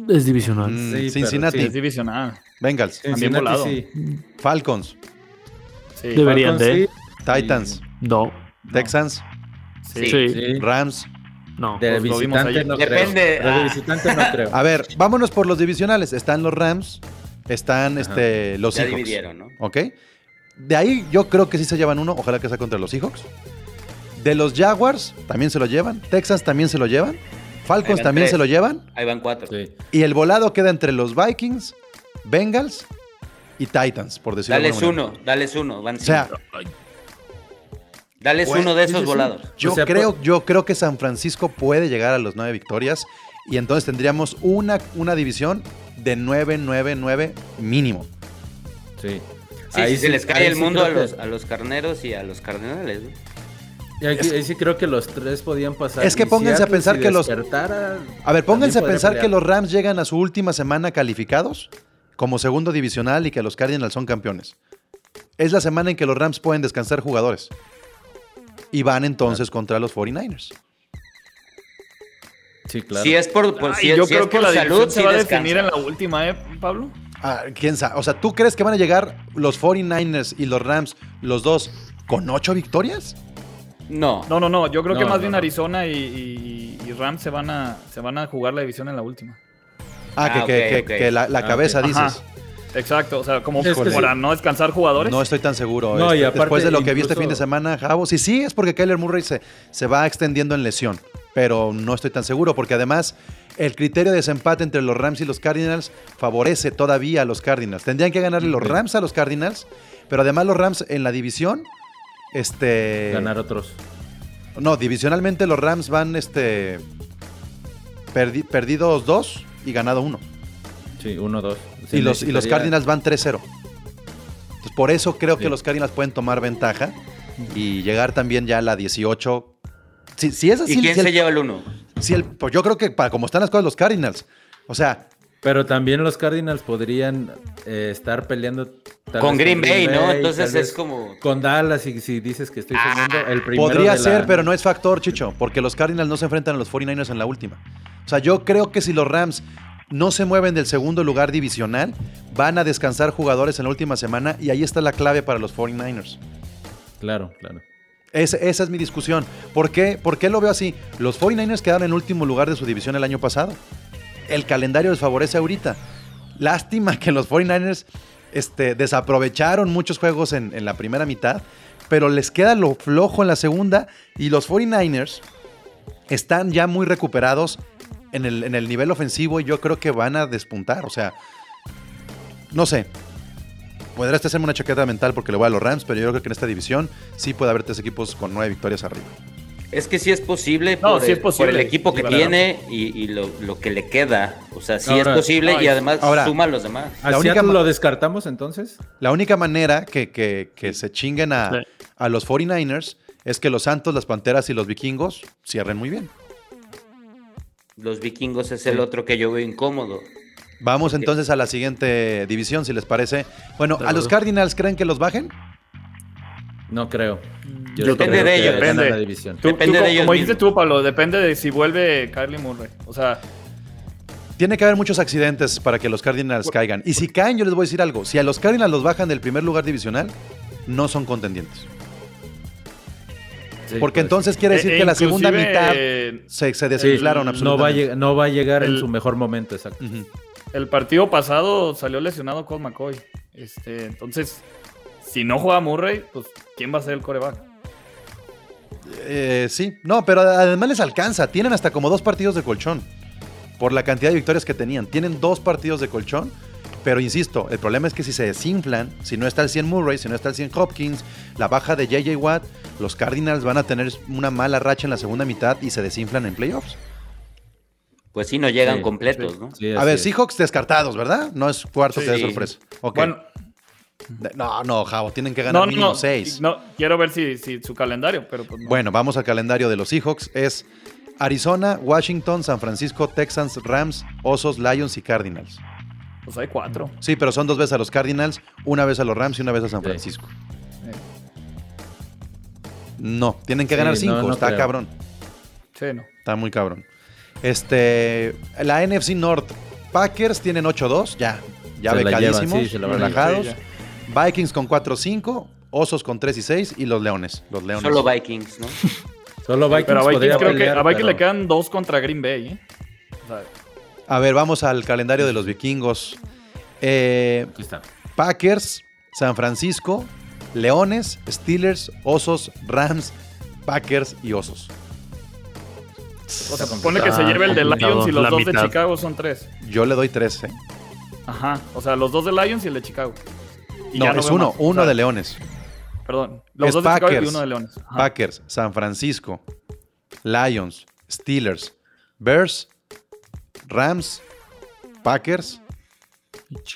S4: Es divisional.
S1: Mm,
S6: Sí,
S1: Cincinnati.
S6: sí.
S5: Es divisional.
S1: Bengals.
S5: También
S6: Cincinnati
S5: volado.
S6: sí.
S1: Falcons.
S5: Sí.
S4: Deberían
S6: Falcons
S4: de.
S6: sí.
S1: Titans.
S4: No.
S1: Texans.
S7: Sí.
S4: Sí.
S6: Sí.
S1: Rams.
S4: No.
S6: De
S5: Pues lo vimos
S6: visitante
S5: ayer.
S6: no
S7: Depende,
S6: creo. De
S7: ah.
S6: visitante no creo.
S1: A ver, vámonos por los divisionales. Están los Rams. Están este, los
S7: Ya
S1: Seahawks.
S7: dividieron, ¿no?
S1: ¿Ok? De ahí yo creo que sí se llevan uno. Ojalá que sea contra los Seahawks. De los Jaguars también se lo llevan. Texans también se lo llevan. Falcons también
S7: tres.
S1: se lo llevan.
S7: Ahí van cuatro.
S6: Sí.
S1: Y el volado queda entre los Vikings, Bengals y Titans, por decirlo de
S7: Dales uno, dales uno. Van
S1: O sea.
S7: Dales
S1: pues,
S7: uno de esos volados.
S1: yo,
S6: O sea,
S1: creo, yo creo que San Francisco puede llegar a los nueve victorias y entonces tendríamos una, una división de 9-9-9 mínimo.
S6: Sí.
S7: Sí,
S6: Ahí
S7: sí, se
S6: sí-
S7: les cae el
S6: sí
S7: mundo a
S6: que-
S7: los, a los carneros y a los cardenales. ¿no?
S6: y ahí, ahí sí creo que los tres podían pasar.
S1: Es que pónganse a pensar
S6: si
S1: que los- A ver, pónganse a pensar que los. Rams llegan a su última semana calificados como segundo divisional y que los Cardinals son campeones. Es la semana en que los Rams pueden descansar jugadores. Y van entonces contra los 49ers.
S6: Sí, claro.
S7: Si es por, por-
S5: Ay,
S7: si,
S5: yo
S7: si
S5: creo
S7: es
S5: que
S7: por
S5: la
S7: salud,
S5: se
S7: sí
S5: va a definir en la última, ¿eh, Pablo?
S1: Ah, ¿Quién sabe? O sea, ¿tú crees que van a llegar los 49ers y los Rams, los dos, con ocho victorias?
S7: No.
S5: No, no, no. Yo creo que más
S6: no,
S5: bien
S6: no.
S5: Arizona y, y- y Rams se van, a, se van a jugar la división en la última.
S1: Ah,
S7: Ah,
S1: que, que-
S7: ok,
S1: que- que la, la
S6: Ah,
S1: cabeza dices.
S5: Ajá. Exacto, o sea, como
S6: Es que
S5: para no descansar jugadores.
S1: No estoy tan seguro.
S6: No,
S1: este,
S6: y aparte,
S1: después de lo que vi este fin de semana, Javo, sí, sí, es porque Kyler Murray se, se va extendiendo en lesión. Pero no estoy tan seguro, porque además el criterio de desempate entre los Rams y los Cardinals favorece todavía a los Cardinals. Tendrían que ganarle los. Rams a los Cardinals, pero además los Rams en la división, este.
S6: Ganar otros.
S1: No, divisionalmente los Rams van este. perdi- perdidos dos y ganado uno.
S6: Sí, uno, dos.
S1: y, los, y los Cardinals van 3-0. Entonces, por eso creo que
S6: Sí.
S1: los Cardinals pueden tomar ventaja y llegar también ya a la 18. Si, si es así,
S7: ¿Y quién
S1: si el-
S7: se lleva el uno?
S1: si el- pues yo creo que para como están las cosas los Cardinals. O sea,
S6: Pero también los Cardinals podrían eh, estar peleando
S7: con Green Bay, ¿no? Entonces es como.
S6: Con Dallas, y si dices que estoy soñando,
S1: ah,
S6: el primero.
S1: Podría ser, pero no es factor, Chicho, porque los Cardinals no se enfrentan a los 49ers en la última. O sea, yo creo que si los Rams no se mueven del segundo lugar divisional, van a descansar jugadores en la última semana y ahí está la clave para los 49ers.
S6: Claro, claro.
S1: esa es mi discusión. ¿Por qué? ¿Por qué lo veo así? Los 49ers quedaron en último lugar de su división el año pasado el calendario les favorece ahorita. Lástima que los 49ers este, desaprovecharon muchos juegos en, la primera mitad, pero les queda lo flojo en la segunda y los 49ers están ya muy recuperados en el, nivel ofensivo y yo creo que van a despuntar. O sea, no sé. Podrá este hacerme una chaqueta mental porque le voy a los Rams, pero yo creo que en esta división sí puede haber tres equipos con nueve victorias arriba.
S7: Es que sí es posible, por, el, equipo que tiene y, lo, que le queda. O sea, sí es posible y además suma a los demás.
S6: ¿La única lo descartamos entonces?
S1: La única manera que, se chinguen a, a, los 49ers es que los Santos, las Panteras y los Vikingos cierren muy bien.
S7: Los Vikingos es el otro que yo veo incómodo.
S1: Vamos entonces a la siguiente división, si les parece. Bueno, ¿a los Cardinals creen que los bajen?
S6: No creo.
S5: depende de ellos. Depende, la división. depende de ellos. Como dices tú, Pablo, depende de si vuelve Carly Murray. O sea.
S1: Tiene que haber muchos accidentes para que los Cardinals caigan. Y si caen, yo les voy a decir algo. Si a los Cardinals los bajan del primer lugar divisional, no son contendientes. Porque pues. entonces quiere decir e que la segunda mitad se, se desinflaron
S6: absolutamente. No va a, llegar en su mejor momento, exacto.
S5: El partido pasado salió lesionado con McCoy. Este, entonces, si no juega Murray, pues ¿quién va a ser el coreback?
S1: Eh, sí, no, pero además les alcanza. Tienen hasta como dos partidos de colchón. Por la cantidad de victorias que tenían. Tienen dos partidos de colchón. Pero insisto, el problema es que si se desinflan, si no está el 100 Murray, si no está el 100 Hopkins, la baja de JJ Watt, los Cardinals van a tener una mala racha en la segunda mitad y se desinflan en playoffs.
S7: Pues sí, no llegan completos, ¿no?
S1: a ver, Seahawks descartados, ¿verdad? No es cuarto que de sorpresa. Bueno, no, no, Javo, tienen que ganar mínimo 6.
S5: No, quiero ver si, su calendario, pero pues
S1: Bueno, vamos al calendario de los Seahawks. Es Arizona, Washington, San Francisco, Texans, Rams, Osos, Lions y Cardinals.
S5: Pues hay cuatro.
S1: Sí, pero son dos veces a los Cardinals, una vez a los Rams y una vez a San Francisco. No, tienen que ganar cinco, está cabrón.
S5: Sí, no.
S1: Está muy cabrón. Este, la NFC North, Packers tienen 8-2, ya, ya becadísimos, relajados. Vikings con 4-5, Osos con 3 y 6 y los Leones. Los Leones.
S7: Solo Vikings, ¿no?
S6: Solo Vikings. Pero a Vikings
S5: creo que a Vikings le quedan dos contra Green Bay. ¿eh?
S1: a ver, vamos al calendario de los vikingos. Eh, Aquí está. Packers, San Francisco, Leones, Steelers, Osos, Rams, Packers y Osos.
S5: O sea, pone que se lleve el de Lions y los dos de Chicago son tres.
S1: Yo le doy tres, ¿eh?
S5: Ajá, o sea, los dos de Lions y el de Chicago
S1: no, es uno, uno de Leones.
S5: Perdón, los dos Packers, de y uno de Leones.
S1: Packers, San Francisco, Lions, Steelers, Bears, Rams, Packers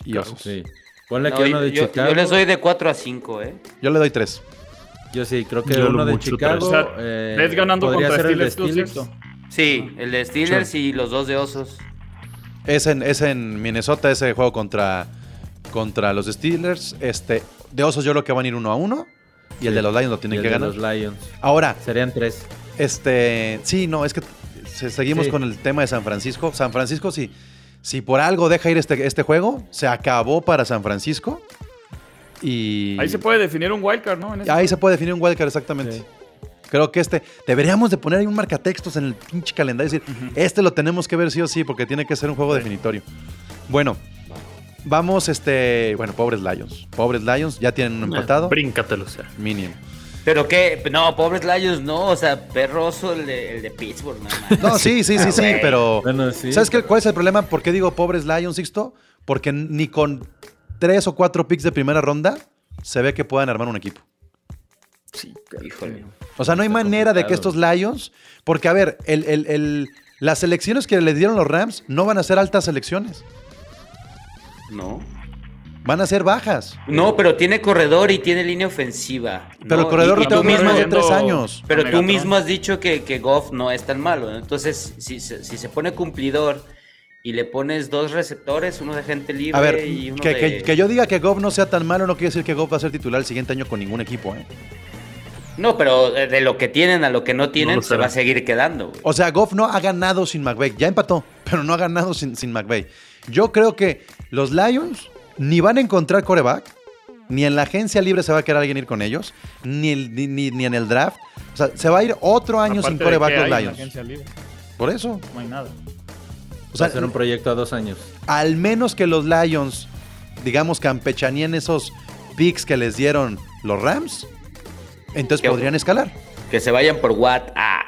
S1: y Osos.
S6: Sí. Ponle que uno de
S7: yo,
S6: Chicago.
S7: Yo les doy de 4 a 5, ¿eh?
S1: Yo le doy 3.
S6: Yo sí, creo que uno de Chicago. O sea,
S5: eh, ganando contra Steelers, Steelers.
S7: Sí, el de Steelers y los dos de Osos.
S1: Es en, es en Minnesota ese juego contra contra los Steelers. Este, de Osos yo creo que van a ir uno a uno. Y el de los Lions lo tienen que ganar.
S6: Los Lions.
S1: Ahora.
S6: Serían tres.
S1: Este. Sí, no, es que seguimos con el tema de San Francisco. San Francisco, si, si por algo deja ir este, este juego, se acabó para San Francisco. Y.
S5: Ahí se puede definir un wildcard, ¿no?
S1: ahí se puede definir un wildcard, exactamente. Creo que este, deberíamos de poner ahí un marcatextos en el pinche calendario y decir, este lo tenemos que ver sí o sí, porque tiene que ser un juego definitorio. Bueno, Vamos, este. Bueno, pobres Lions. Pobres Lions, ya tienen un empatado.
S4: Bríncatelo, o sea.
S1: Mínimo.
S7: Pero qué, no, pobres Lions no, o sea, perroso el de, el de Pittsburgh,
S1: no, no sí, sí, sí, sí, pero. ¿Sabes qué, cuál es el problema? ¿Por qué digo pobres Lions, Sixto? Porque ni con tres o cuatro picks de primera ronda se ve que puedan armar un equipo.
S7: Sí, híjole.
S1: O sea, no hay manera de que estos Lions. Porque, a ver, el, el, las elecciones que le dieron los Rams no van a ser altas elecciones.
S7: No.
S1: Van a ser bajas.
S7: No, pero tiene corredor y tiene línea ofensiva.
S1: Pero el corredor no mismo más de tres años.
S7: Pero tú mismo has dicho que, que Goff no es tan malo. Entonces, si, si, se pone cumplidor y le pones dos receptores, uno de gente libre
S1: A ver,
S7: y uno
S1: que,
S7: de...
S1: que- que yo diga que Goff no sea tan malo no quiere decir que Goff va a ser titular el siguiente año con ningún equipo, ¿eh?
S7: No, pero de de lo que tienen a lo que no tienen se va a seguir quedando. güey.
S1: O sea, Goff no ha ganado sin McVay. Ya empató, pero no ha ganado sin, sin McVay. Yo creo que los Lions ni van a encontrar coreback, ni en la agencia libre se va a querer alguien ir con ellos, ni, el- ni, ni- ni en el draft. O sea, se va a ir otro año
S5: Aparte
S1: sin coreback los
S5: hay en la
S1: Lions.
S5: agencia libre,
S1: Por eso.
S5: No hay nada.
S1: O
S6: Va a
S1: sea,
S6: ser un proyecto a dos años.
S1: al menos que los Lions, digamos, campechaníen esos picks que les dieron los Rams, entonces podrían escalar.
S7: Que se vayan por Watt. Ah,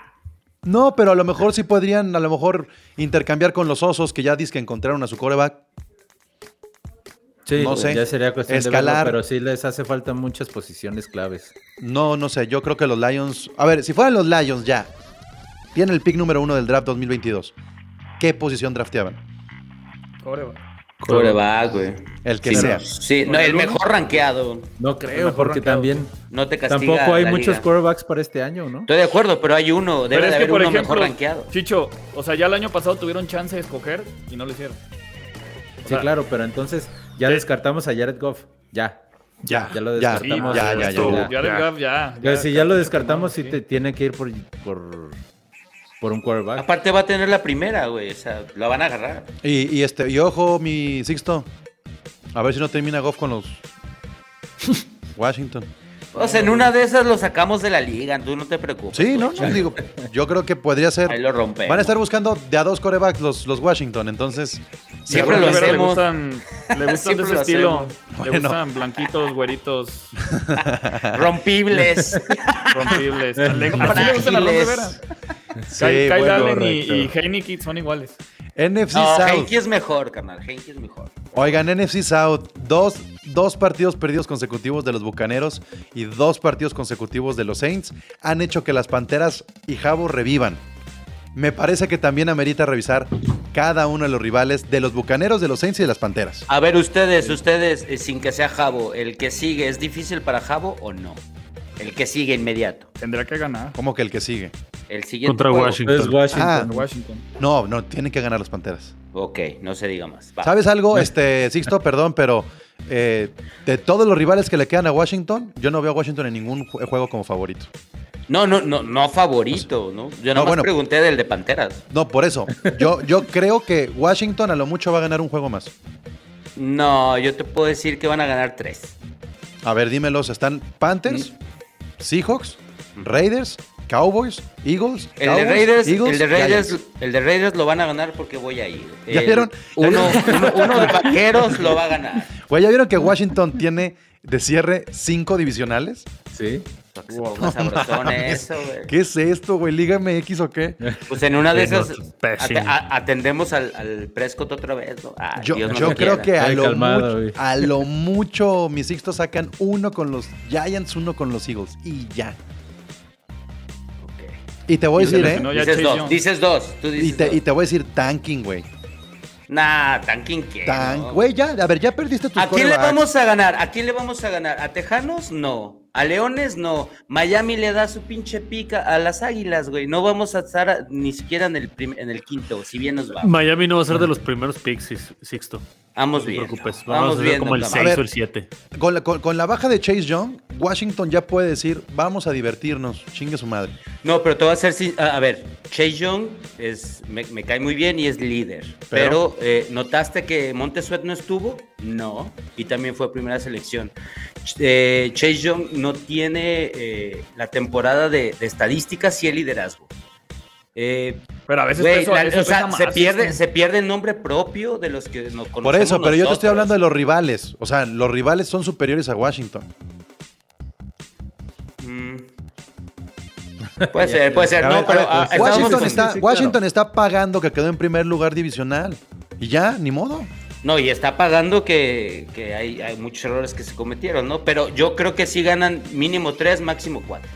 S1: No, pero a lo mejor sí podrían, a lo mejor, intercambiar con los osos que ya dicen que encontraron a su coreback.
S6: Sí,
S1: No sé.
S6: ya sería cuestión de
S1: Escalar.
S6: verlo, pero sí les hace falta muchas posiciones claves.
S1: No, no sé, yo creo que los Lions. A ver, si fueran los Lions ya, tienen el pick número uno del draft 2022. ¿Qué posición drafteaban?
S5: Coreback.
S7: Coreback, güey.
S1: El que
S7: Sí,
S1: sea.
S7: Sí,
S5: ¿Con
S7: no,
S5: el
S7: mejor rankeado.
S6: No creo, porque
S5: rankeado.
S6: también
S7: No te castiga
S6: tampoco hay
S7: la
S6: muchos
S7: liga.
S6: quarterbacks para este año, ¿no?
S7: Estoy de acuerdo, pero hay uno. Debe
S5: Pero
S7: de
S5: que,
S7: haber
S5: por
S7: uno
S5: ejemplo,
S7: mejor rankeado.
S5: Chicho, o sea, ya el año pasado tuvieron chance de escoger y no lo hicieron. O
S6: Sí,
S5: sea,
S6: claro, pero entonces ya
S5: Sí.
S6: descartamos a Jared Goff. Ya.
S1: Ya,
S6: Ya lo
S1: ya,
S6: descartamos.
S1: ya, ya, ya, ya.
S5: ya, ya, ya,
S6: Ya, si ya lo descartamos,
S5: sí
S6: sí te tiene que ir por, por, por un quarterback.
S7: Aparte va a tener la primera, güey. O sea, la van a agarrar.
S1: Y, y este, y ojo, mi Sixto. A ver si no termina Goff con los Washington.
S7: O sea, en una de esas lo sacamos de la liga, tú no te preocupes.
S1: Sí,
S7: güey.
S1: ¿no? Yo digo, yo creo que podría ser.
S7: Ahí lo rompemos.
S1: Van a estar buscando de a dos corebacks los, los Washington, entonces.
S7: Siempre lo hacemos.
S5: Le gustan, le gustan de ese
S7: lo
S5: estilo. Le gustan blanquitos, güeritos,
S7: Rompibles.
S5: rompibles. Le- Así le gustan a Ron
S7: Frágiles.
S5: Rivera.
S1: Sí,
S5: Kyle, Kyle
S1: bueno,
S5: Allen y, y Heineken son iguales.
S1: NFC
S7: no,
S1: South.
S7: Henke es mejor, carnal. Henke es mejor.
S1: Oigan, NFC South, dos, dos partidos perdidos consecutivos de los Bucaneros y dos partidos consecutivos de los Saints han hecho que las Panteras y Jabo revivan. Me parece que también amerita revisar cada uno de los rivales de los Bucaneros, de los Saints y de las Panteras.
S7: A ver, ustedes, ustedes, eh, sin que sea Jabo, ¿el que sigue es difícil para Jabo o no? El que sigue inmediato.
S5: Tendrá que ganar.
S1: ¿Cómo que el que sigue?
S7: El siguiente.
S4: Contra
S7: juego.
S4: Washington.
S6: Es Washington.
S1: Ah.
S5: Washington.
S1: No, no, tienen que ganar las Panteras.
S7: Ok, no se diga más. Va.
S1: ¿Sabes algo, este Sixto? Perdón, pero eh, de todos los rivales que le quedan a Washington, yo no veo a Washington en ningún ju- juego como favorito.
S7: No, no, no, no favorito, ¿no? Yo
S1: No, bueno.
S7: pregunté del de Panteras.
S1: No, por eso. Yo, yo creo que Washington a lo mucho va a ganar un juego más.
S7: No, yo te puedo decir que van a ganar tres.
S1: A ver, dímelos. Están Panthers, Seahawks, Raiders, Cowboys, Eagles.
S7: El de
S1: Cowboys,
S7: Raiders,
S1: Eagles,
S7: el de Raiders, el de Raiders lo van a ganar porque voy a ir.
S1: ¿Ya
S7: El-
S1: vieron?
S7: Uno, uno, uno de vaqueros lo va a ganar.
S1: Güey, ¿ya vieron que Washington tiene de cierre cinco divisionales?
S6: Sí.
S7: Eso.
S1: ¿Qué es esto, güey? ¿Liga MX o qué?
S7: Pues en una de esas atendemos al, al Prescott otra vez, ¿no? Ay,
S1: Yo,
S7: Dios no
S1: yo
S7: lo
S1: creo
S7: quiera.
S1: que a
S6: Ay,
S1: lo,
S6: calmado,
S1: mucho, a lo mucho mis Sixto sacan uno con los Giants, uno con los Eagles. Y ya. Y te voy a decir, ¿eh?
S7: Dices dos, dices dos, tú
S1: Y te,
S7: dos.
S1: y te voy a decir tanking, güey.
S7: Nah, tanking qué,
S1: Tan, güey, ya, a ver, ya perdiste tus
S7: ¿A quién le vamos a ganar? ¿A quién le vamos a ganar? ¿A Tejanos? No. ¿A Leones? No. Miami le da su pinche pica a las Águilas, güey. No vamos a estar a- ni siquiera en el, prim- en el quinto, si bien nos va.
S4: Miami no va a ser de los primeros picks, Sixto.
S7: Vamos
S4: No te
S7: bien.
S4: preocupes.
S7: Vamos,
S4: Vamos a ser
S7: bien.
S4: como el
S7: don
S4: 6
S1: ver.
S4: o el 7.
S1: Con la, con- con la baja de Chase Young, Washington ya puede decir, vamos a divertirnos, chingue su madre.
S7: No, pero te voy a hacer. sin- A, a ver, Chase Young es, me, me cae muy bien y es líder.
S1: Pero-
S7: Pero, eh, ¿notaste que Montesuet no estuvo? No. Y también fue primera selección. Eh, Chase Young no tiene eh, la temporada de, de estadísticas y el liderazgo. Eh,
S5: Pero a veces
S7: güey,
S5: eso,
S7: la-
S5: eso
S7: o sea,
S5: pesa
S7: se pierde, se pierde el nombre propio de los que nos conocemos.
S1: Por eso, pero yo te estoy hablando de los rivales. O sea, los rivales son superiores a Washington.
S7: Mm. Puede ser, puede ser. No,
S1: a
S7: pero
S1: ver,
S7: ah,
S1: Washington, está,
S5: sí,
S1: Washington está pagando que quedó en primer lugar divisional. Y ya, ni modo.
S7: No, y está pagando que, que hay, hay muchos errores que se cometieron, ¿no? Pero yo creo que sí ganan mínimo tres, máximo cuatro.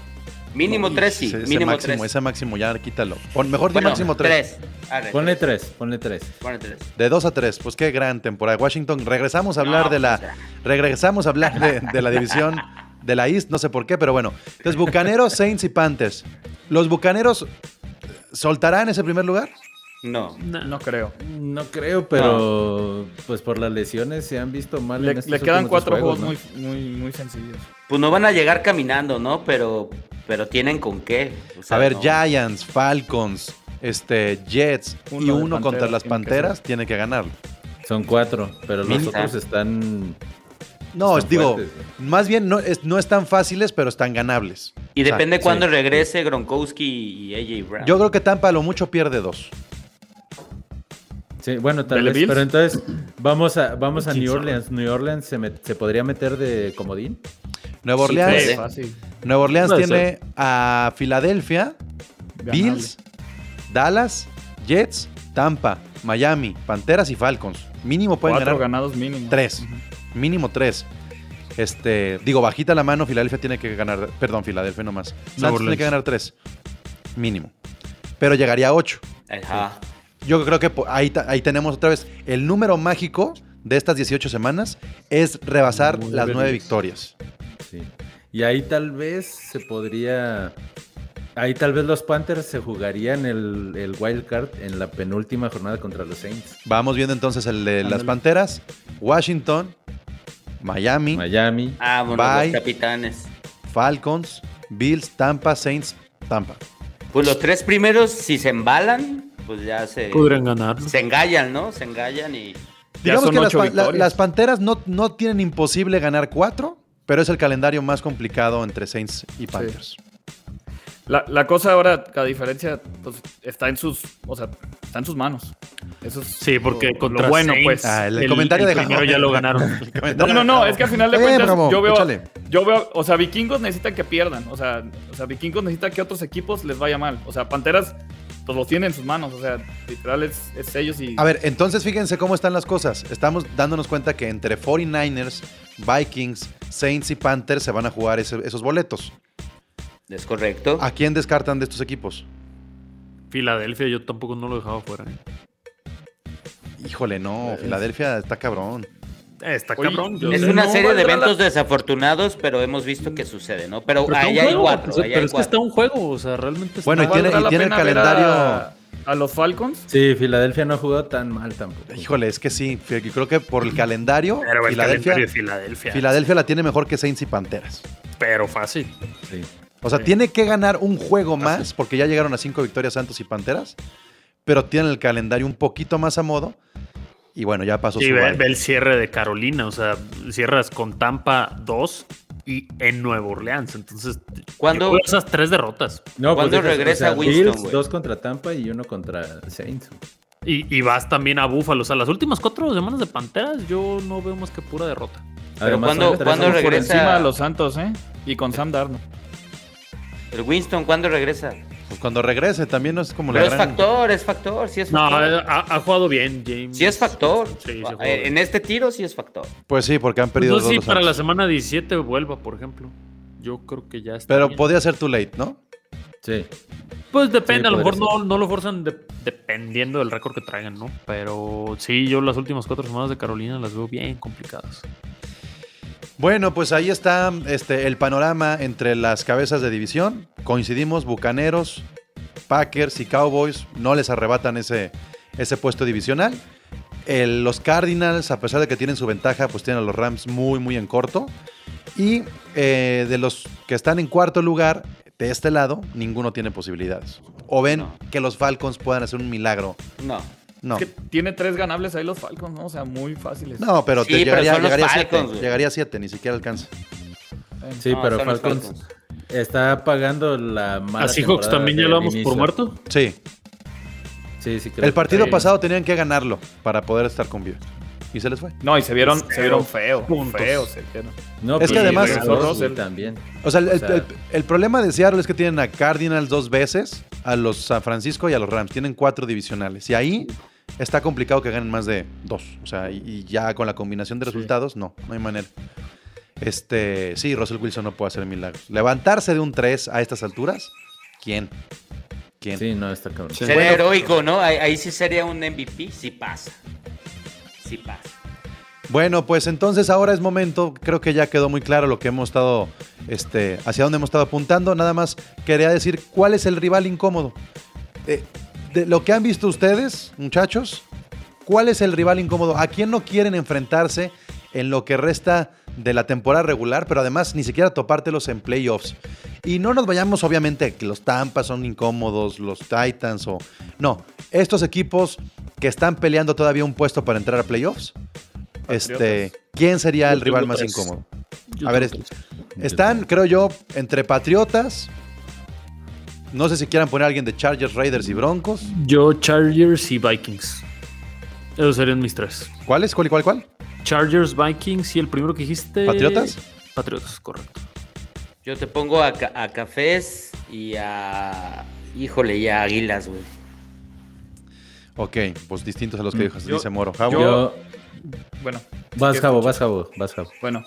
S7: Mínimo tres, sí.
S1: ese, ese
S7: mínimo
S1: máximo,
S7: tres.
S1: ese máximo ya quítalo. Pon- mejor di
S7: Bueno,
S1: máximo tres.
S7: tres. Arre,
S6: Ponle tres, ponle tres.
S7: ponle tres.
S1: De dos a tres. Pues qué gran temporada. Washington, regresamos a hablar
S7: No,
S1: de la.
S7: pues,
S1: Regresamos a hablar de, de la división de la East, no sé por qué, pero bueno. Entonces, Bucaneros, Saints y Panthers. ¿Los Bucaneros soltarán ese primer lugar?
S7: No.
S5: No creo.
S6: No creo, pero pues por las lesiones se han visto mal.
S5: Le,
S6: en estos
S5: le quedan cuatro
S6: juegos,
S5: juegos,
S6: ¿no?
S5: muy, muy, muy sencillos.
S7: Pues no van a llegar caminando, ¿no? Pero, pero tienen con qué. O sea,
S1: A ver,
S7: no.
S1: Giants, Falcons, este, Jets y
S5: Uno
S1: contra las
S5: que
S1: Panteras tiene que ganar.
S6: Son cuatro, pero los otros están.
S1: No,
S6: Están
S1: digo,
S6: fuertes,
S1: más bien no, es- no están fáciles, pero están ganables.
S7: Y
S1: O sea,
S7: depende cuándo
S6: sí.
S7: regrese Gronkowski y AJ Brown.
S1: Yo creo que Tampa a lo mucho pierde dos.
S6: Sí, bueno, tal
S5: ¿De
S6: vez. Pero entonces vamos a, vamos a
S4: ¿Quién
S6: New? Orleans. New Orleans se, met- se podría meter de comodín.
S1: Nueva Orleans.
S5: Fácil.
S1: Nueva Orleans tiene a Filadelfia,
S5: Ganable.
S1: Bills, Dallas, Jets, Tampa, Miami, Panteras y Falcons. Mínimo pueden
S5: Cuatro
S1: ganar
S5: ganados mínimo.
S1: tres. Mínimo tres. Este, digo, bajita la mano, Filadelfia tiene que ganar, perdón, Filadelfia nomás. Santos tiene
S4: Orleans.
S1: que ganar tres. Mínimo. Pero llegaría a ocho.
S7: Ajá.
S1: Yo creo que ahí, tenemos otra vez el número mágico de estas 18 semanas es rebasar las nueve victorias.
S6: Sí. Y ahí tal vez se podría. Ahí tal vez los Panthers se jugarían el, el wild card en la penúltima jornada contra los Saints.
S1: Vamos viendo entonces el de las. Panteras, Washington, Miami,
S6: Miami.
S7: Ah, bueno,
S1: Bye.
S7: los capitanes.
S1: Falcons, Bills, Tampa, Saints, Tampa.
S7: Pues los tres primeros, si se embalan, pues ya se,
S4: Podrían ganar.
S7: se engallan, ¿no? Se engallan y.
S1: Digamos que las, la- Panteras no, no tienen imposible ganar cuatro, pero es el calendario más complicado entre Saints y Panthers.
S5: La, la cosa ahora, a diferencia, pues está en sus, o sea, está en sus manos. Eso es
S4: Sí, porque
S5: lo-
S4: contra
S5: lo bueno,
S4: Saints,
S5: pues.
S1: Ah, el comentario de
S4: primero ya lo ganaron.
S5: No, no, no, es que al final de
S1: bien,
S5: cuentas
S1: Ramón,
S5: yo veo,
S1: échale.
S5: yo veo, o sea, vikingos necesitan que pierdan, o sea, o sea, vikingos necesitan que otros equipos les vaya mal, o sea, Panteras pues lo tienen en sus manos, o sea, literal es, es ellos y
S1: A ver, entonces fíjense cómo están las cosas. Estamos dándonos cuenta que entre 49ers, Vikings, Saints y Panthers se van a jugar ese- esos boletos.
S7: Es correcto.
S1: ¿A quién descartan de estos equipos?
S4: Filadelfia, yo tampoco no lo dejaba fuera. ¿eh?
S1: Híjole, no, Filadelfia está cabrón.
S4: Está cabrón.
S7: Es una
S5: no
S7: serie de
S5: la-
S7: eventos desafortunados, pero hemos visto que sucede, ¿no? Pero, ahí hay
S4: juego,
S7: cuatro.
S4: pero es que está un juego, o sea, realmente está
S1: Bueno, y
S5: ¿No
S1: tiene-
S5: la
S1: tiene el calendario-
S5: a, a los Falcons.
S6: Sí, Filadelfia no jugó tan mal tampoco.
S1: Híjole, es que sí. Yo creo que por el calendario,
S4: Pero el
S1: Filadelfia,
S4: calendario de Filadelfia.
S1: Filadelfia la tiene mejor que Saints y Panteras.
S4: Pero fácil.
S6: Sí.
S1: O sea, tiene que ganar un juego más, porque ya llegaron a cinco victorias Santos y Panteras, pero tienen el calendario un poquito más a modo. Y bueno, ya pasó
S4: Sí,
S1: su
S4: ve, el cierre de Carolina, o sea, cierras con Tampa 2 y en Nueva Orleans. Entonces,
S7: ¿Cuándo-
S4: esas tres derrotas.
S6: No,
S7: ¿Cuándo
S6: deja-
S7: regresa Winston,
S6: Bills, dos contra Tampa y uno contra Saints.
S4: Y, y vas también a Búfalo. O sea, las últimas cuatro semanas de Panteras, yo no veo más que pura derrota.
S7: Pero
S6: Además,
S7: ¿cuándo-
S6: son tres
S7: cuándo
S6: juegos
S5: Por
S7: regresa?
S5: encima de los Santos, ¿eh? Y con Sam Darnold.
S7: El Winston, ¿cuándo regresa?
S1: Pues cuando regrese también no es como
S7: Pero
S1: la
S7: es
S1: gran...
S7: factor, es factor, sí es
S4: No,
S7: factor.
S4: eh, ha, ha jugado bien, James.
S7: Sí es factor.
S4: Sí, sí,
S7: Eh, en este tiro sí es factor.
S1: Pues sí, porque han
S4: Pues
S1: perdido
S4: no sé
S1: dos
S4: si
S1: los
S4: para la semana 17 vuelva, por ejemplo. Yo creo que ya está.
S1: Pero
S4: bien.
S1: podría ser too late, ¿no?
S6: Sí.
S4: Pues depende,
S6: Sí,
S4: a lo mejor no, no lo forzan de- dependiendo del récord que traigan, ¿no? Pero sí, yo las últimas cuatro semanas de Carolina las veo bien complicadas.
S1: Bueno, pues ahí está este, el panorama entre las cabezas de división. Coincidimos, Bucaneros, Packers y Cowboys no les arrebatan ese, ese puesto divisional. El- los Cardinals, a pesar de que tienen su ventaja, pues tienen a los Rams muy, muy en corto. Y eh, de los que están en cuarto lugar, de este lado, ninguno tiene posibilidades. O ven
S7: No.
S1: que los Falcons puedan hacer un milagro.
S7: No.
S1: No.
S5: Es que tiene tres ganables ahí los Falcons, ¿no? O sea, muy fáciles.
S1: No, pero
S7: Sí,
S1: te
S7: pero
S1: llegaría, siete. Llegaría a siete, ni siquiera alcanza.
S6: Sí,
S7: No,
S6: pero Falcons,
S7: Falcons.
S6: está pagando la mala
S4: ¿A Seahawks también ya lo damos por muerto?
S1: Sí,
S6: Sí, sí, creo
S1: el
S6: que
S1: partido
S6: sí.
S1: pasado tenían que ganarlo para poder estar con vida. Y se les fue.
S5: No, y se vieron, se vieron feo.
S4: puntos.
S5: Feo se vieron.
S6: No,
S1: Es que
S6: pues,
S1: además-
S6: Russell
S5: Russell.
S6: también.
S1: O sea, el,
S6: O sea-
S1: el- el problema de Seattle es que tienen a Cardinals dos veces, a los San Francisco y a los Rams. Tienen cuatro divisionales. Y ahí está complicado que ganen más de dos. O sea, y, y ya con la combinación de resultados, no, no hay manera. Este, sí, Russell Wilson no puede hacer milagros. Levantarse de un 3 a estas alturas, ¿quién? ¿Quién?
S6: Sí, no, está cabrón.
S7: Sería heroico, ¿no? Ahí, ahí sí sería un MVP. Sí pasa. Sí pasa.
S1: Bueno, pues entonces ahora es momento, creo que ya quedó muy claro lo que hemos estado, este, hacia dónde hemos estado apuntando. Nada más quería decir cuál es el rival incómodo. Eh, de lo que han visto ustedes, muchachos, ¿cuál es el rival incómodo? ¿A quién no quieren enfrentarse en lo que resta de la temporada regular, pero además ni siquiera topártelos en playoffs? Y no nos vayamos, obviamente, que los Tampas son incómodos, los Titans o. No, estos equipos que están peleando todavía un puesto para entrar a playoffs. Este, ¿Quién sería el rival más incómodo? A ver, están, creo yo, entre Patriotas. No sé si quieran poner a alguien de Chargers, Raiders y Broncos.
S4: Yo, Chargers y Vikings. Esos serían mis tres.
S1: ¿Cuáles? ¿Cuál y cuál, cuál?
S4: Chargers, Vikings y el primero que dijiste.
S1: ¿Patriotas?
S4: Patriotas, correcto.
S7: Yo te pongo a, ca- a Cafés y a. Híjole, y a Águilas, güey.
S1: Ok, pues distintos a los que
S5: Mm,
S1: dijo,
S5: yo-
S1: dice Moro. Javo.
S6: Yo,
S5: Bueno.
S6: vas,
S5: ¿qué
S6: Jabo,
S5: escucho?
S6: vas, Jabo, vas, Jabo.
S5: Bueno,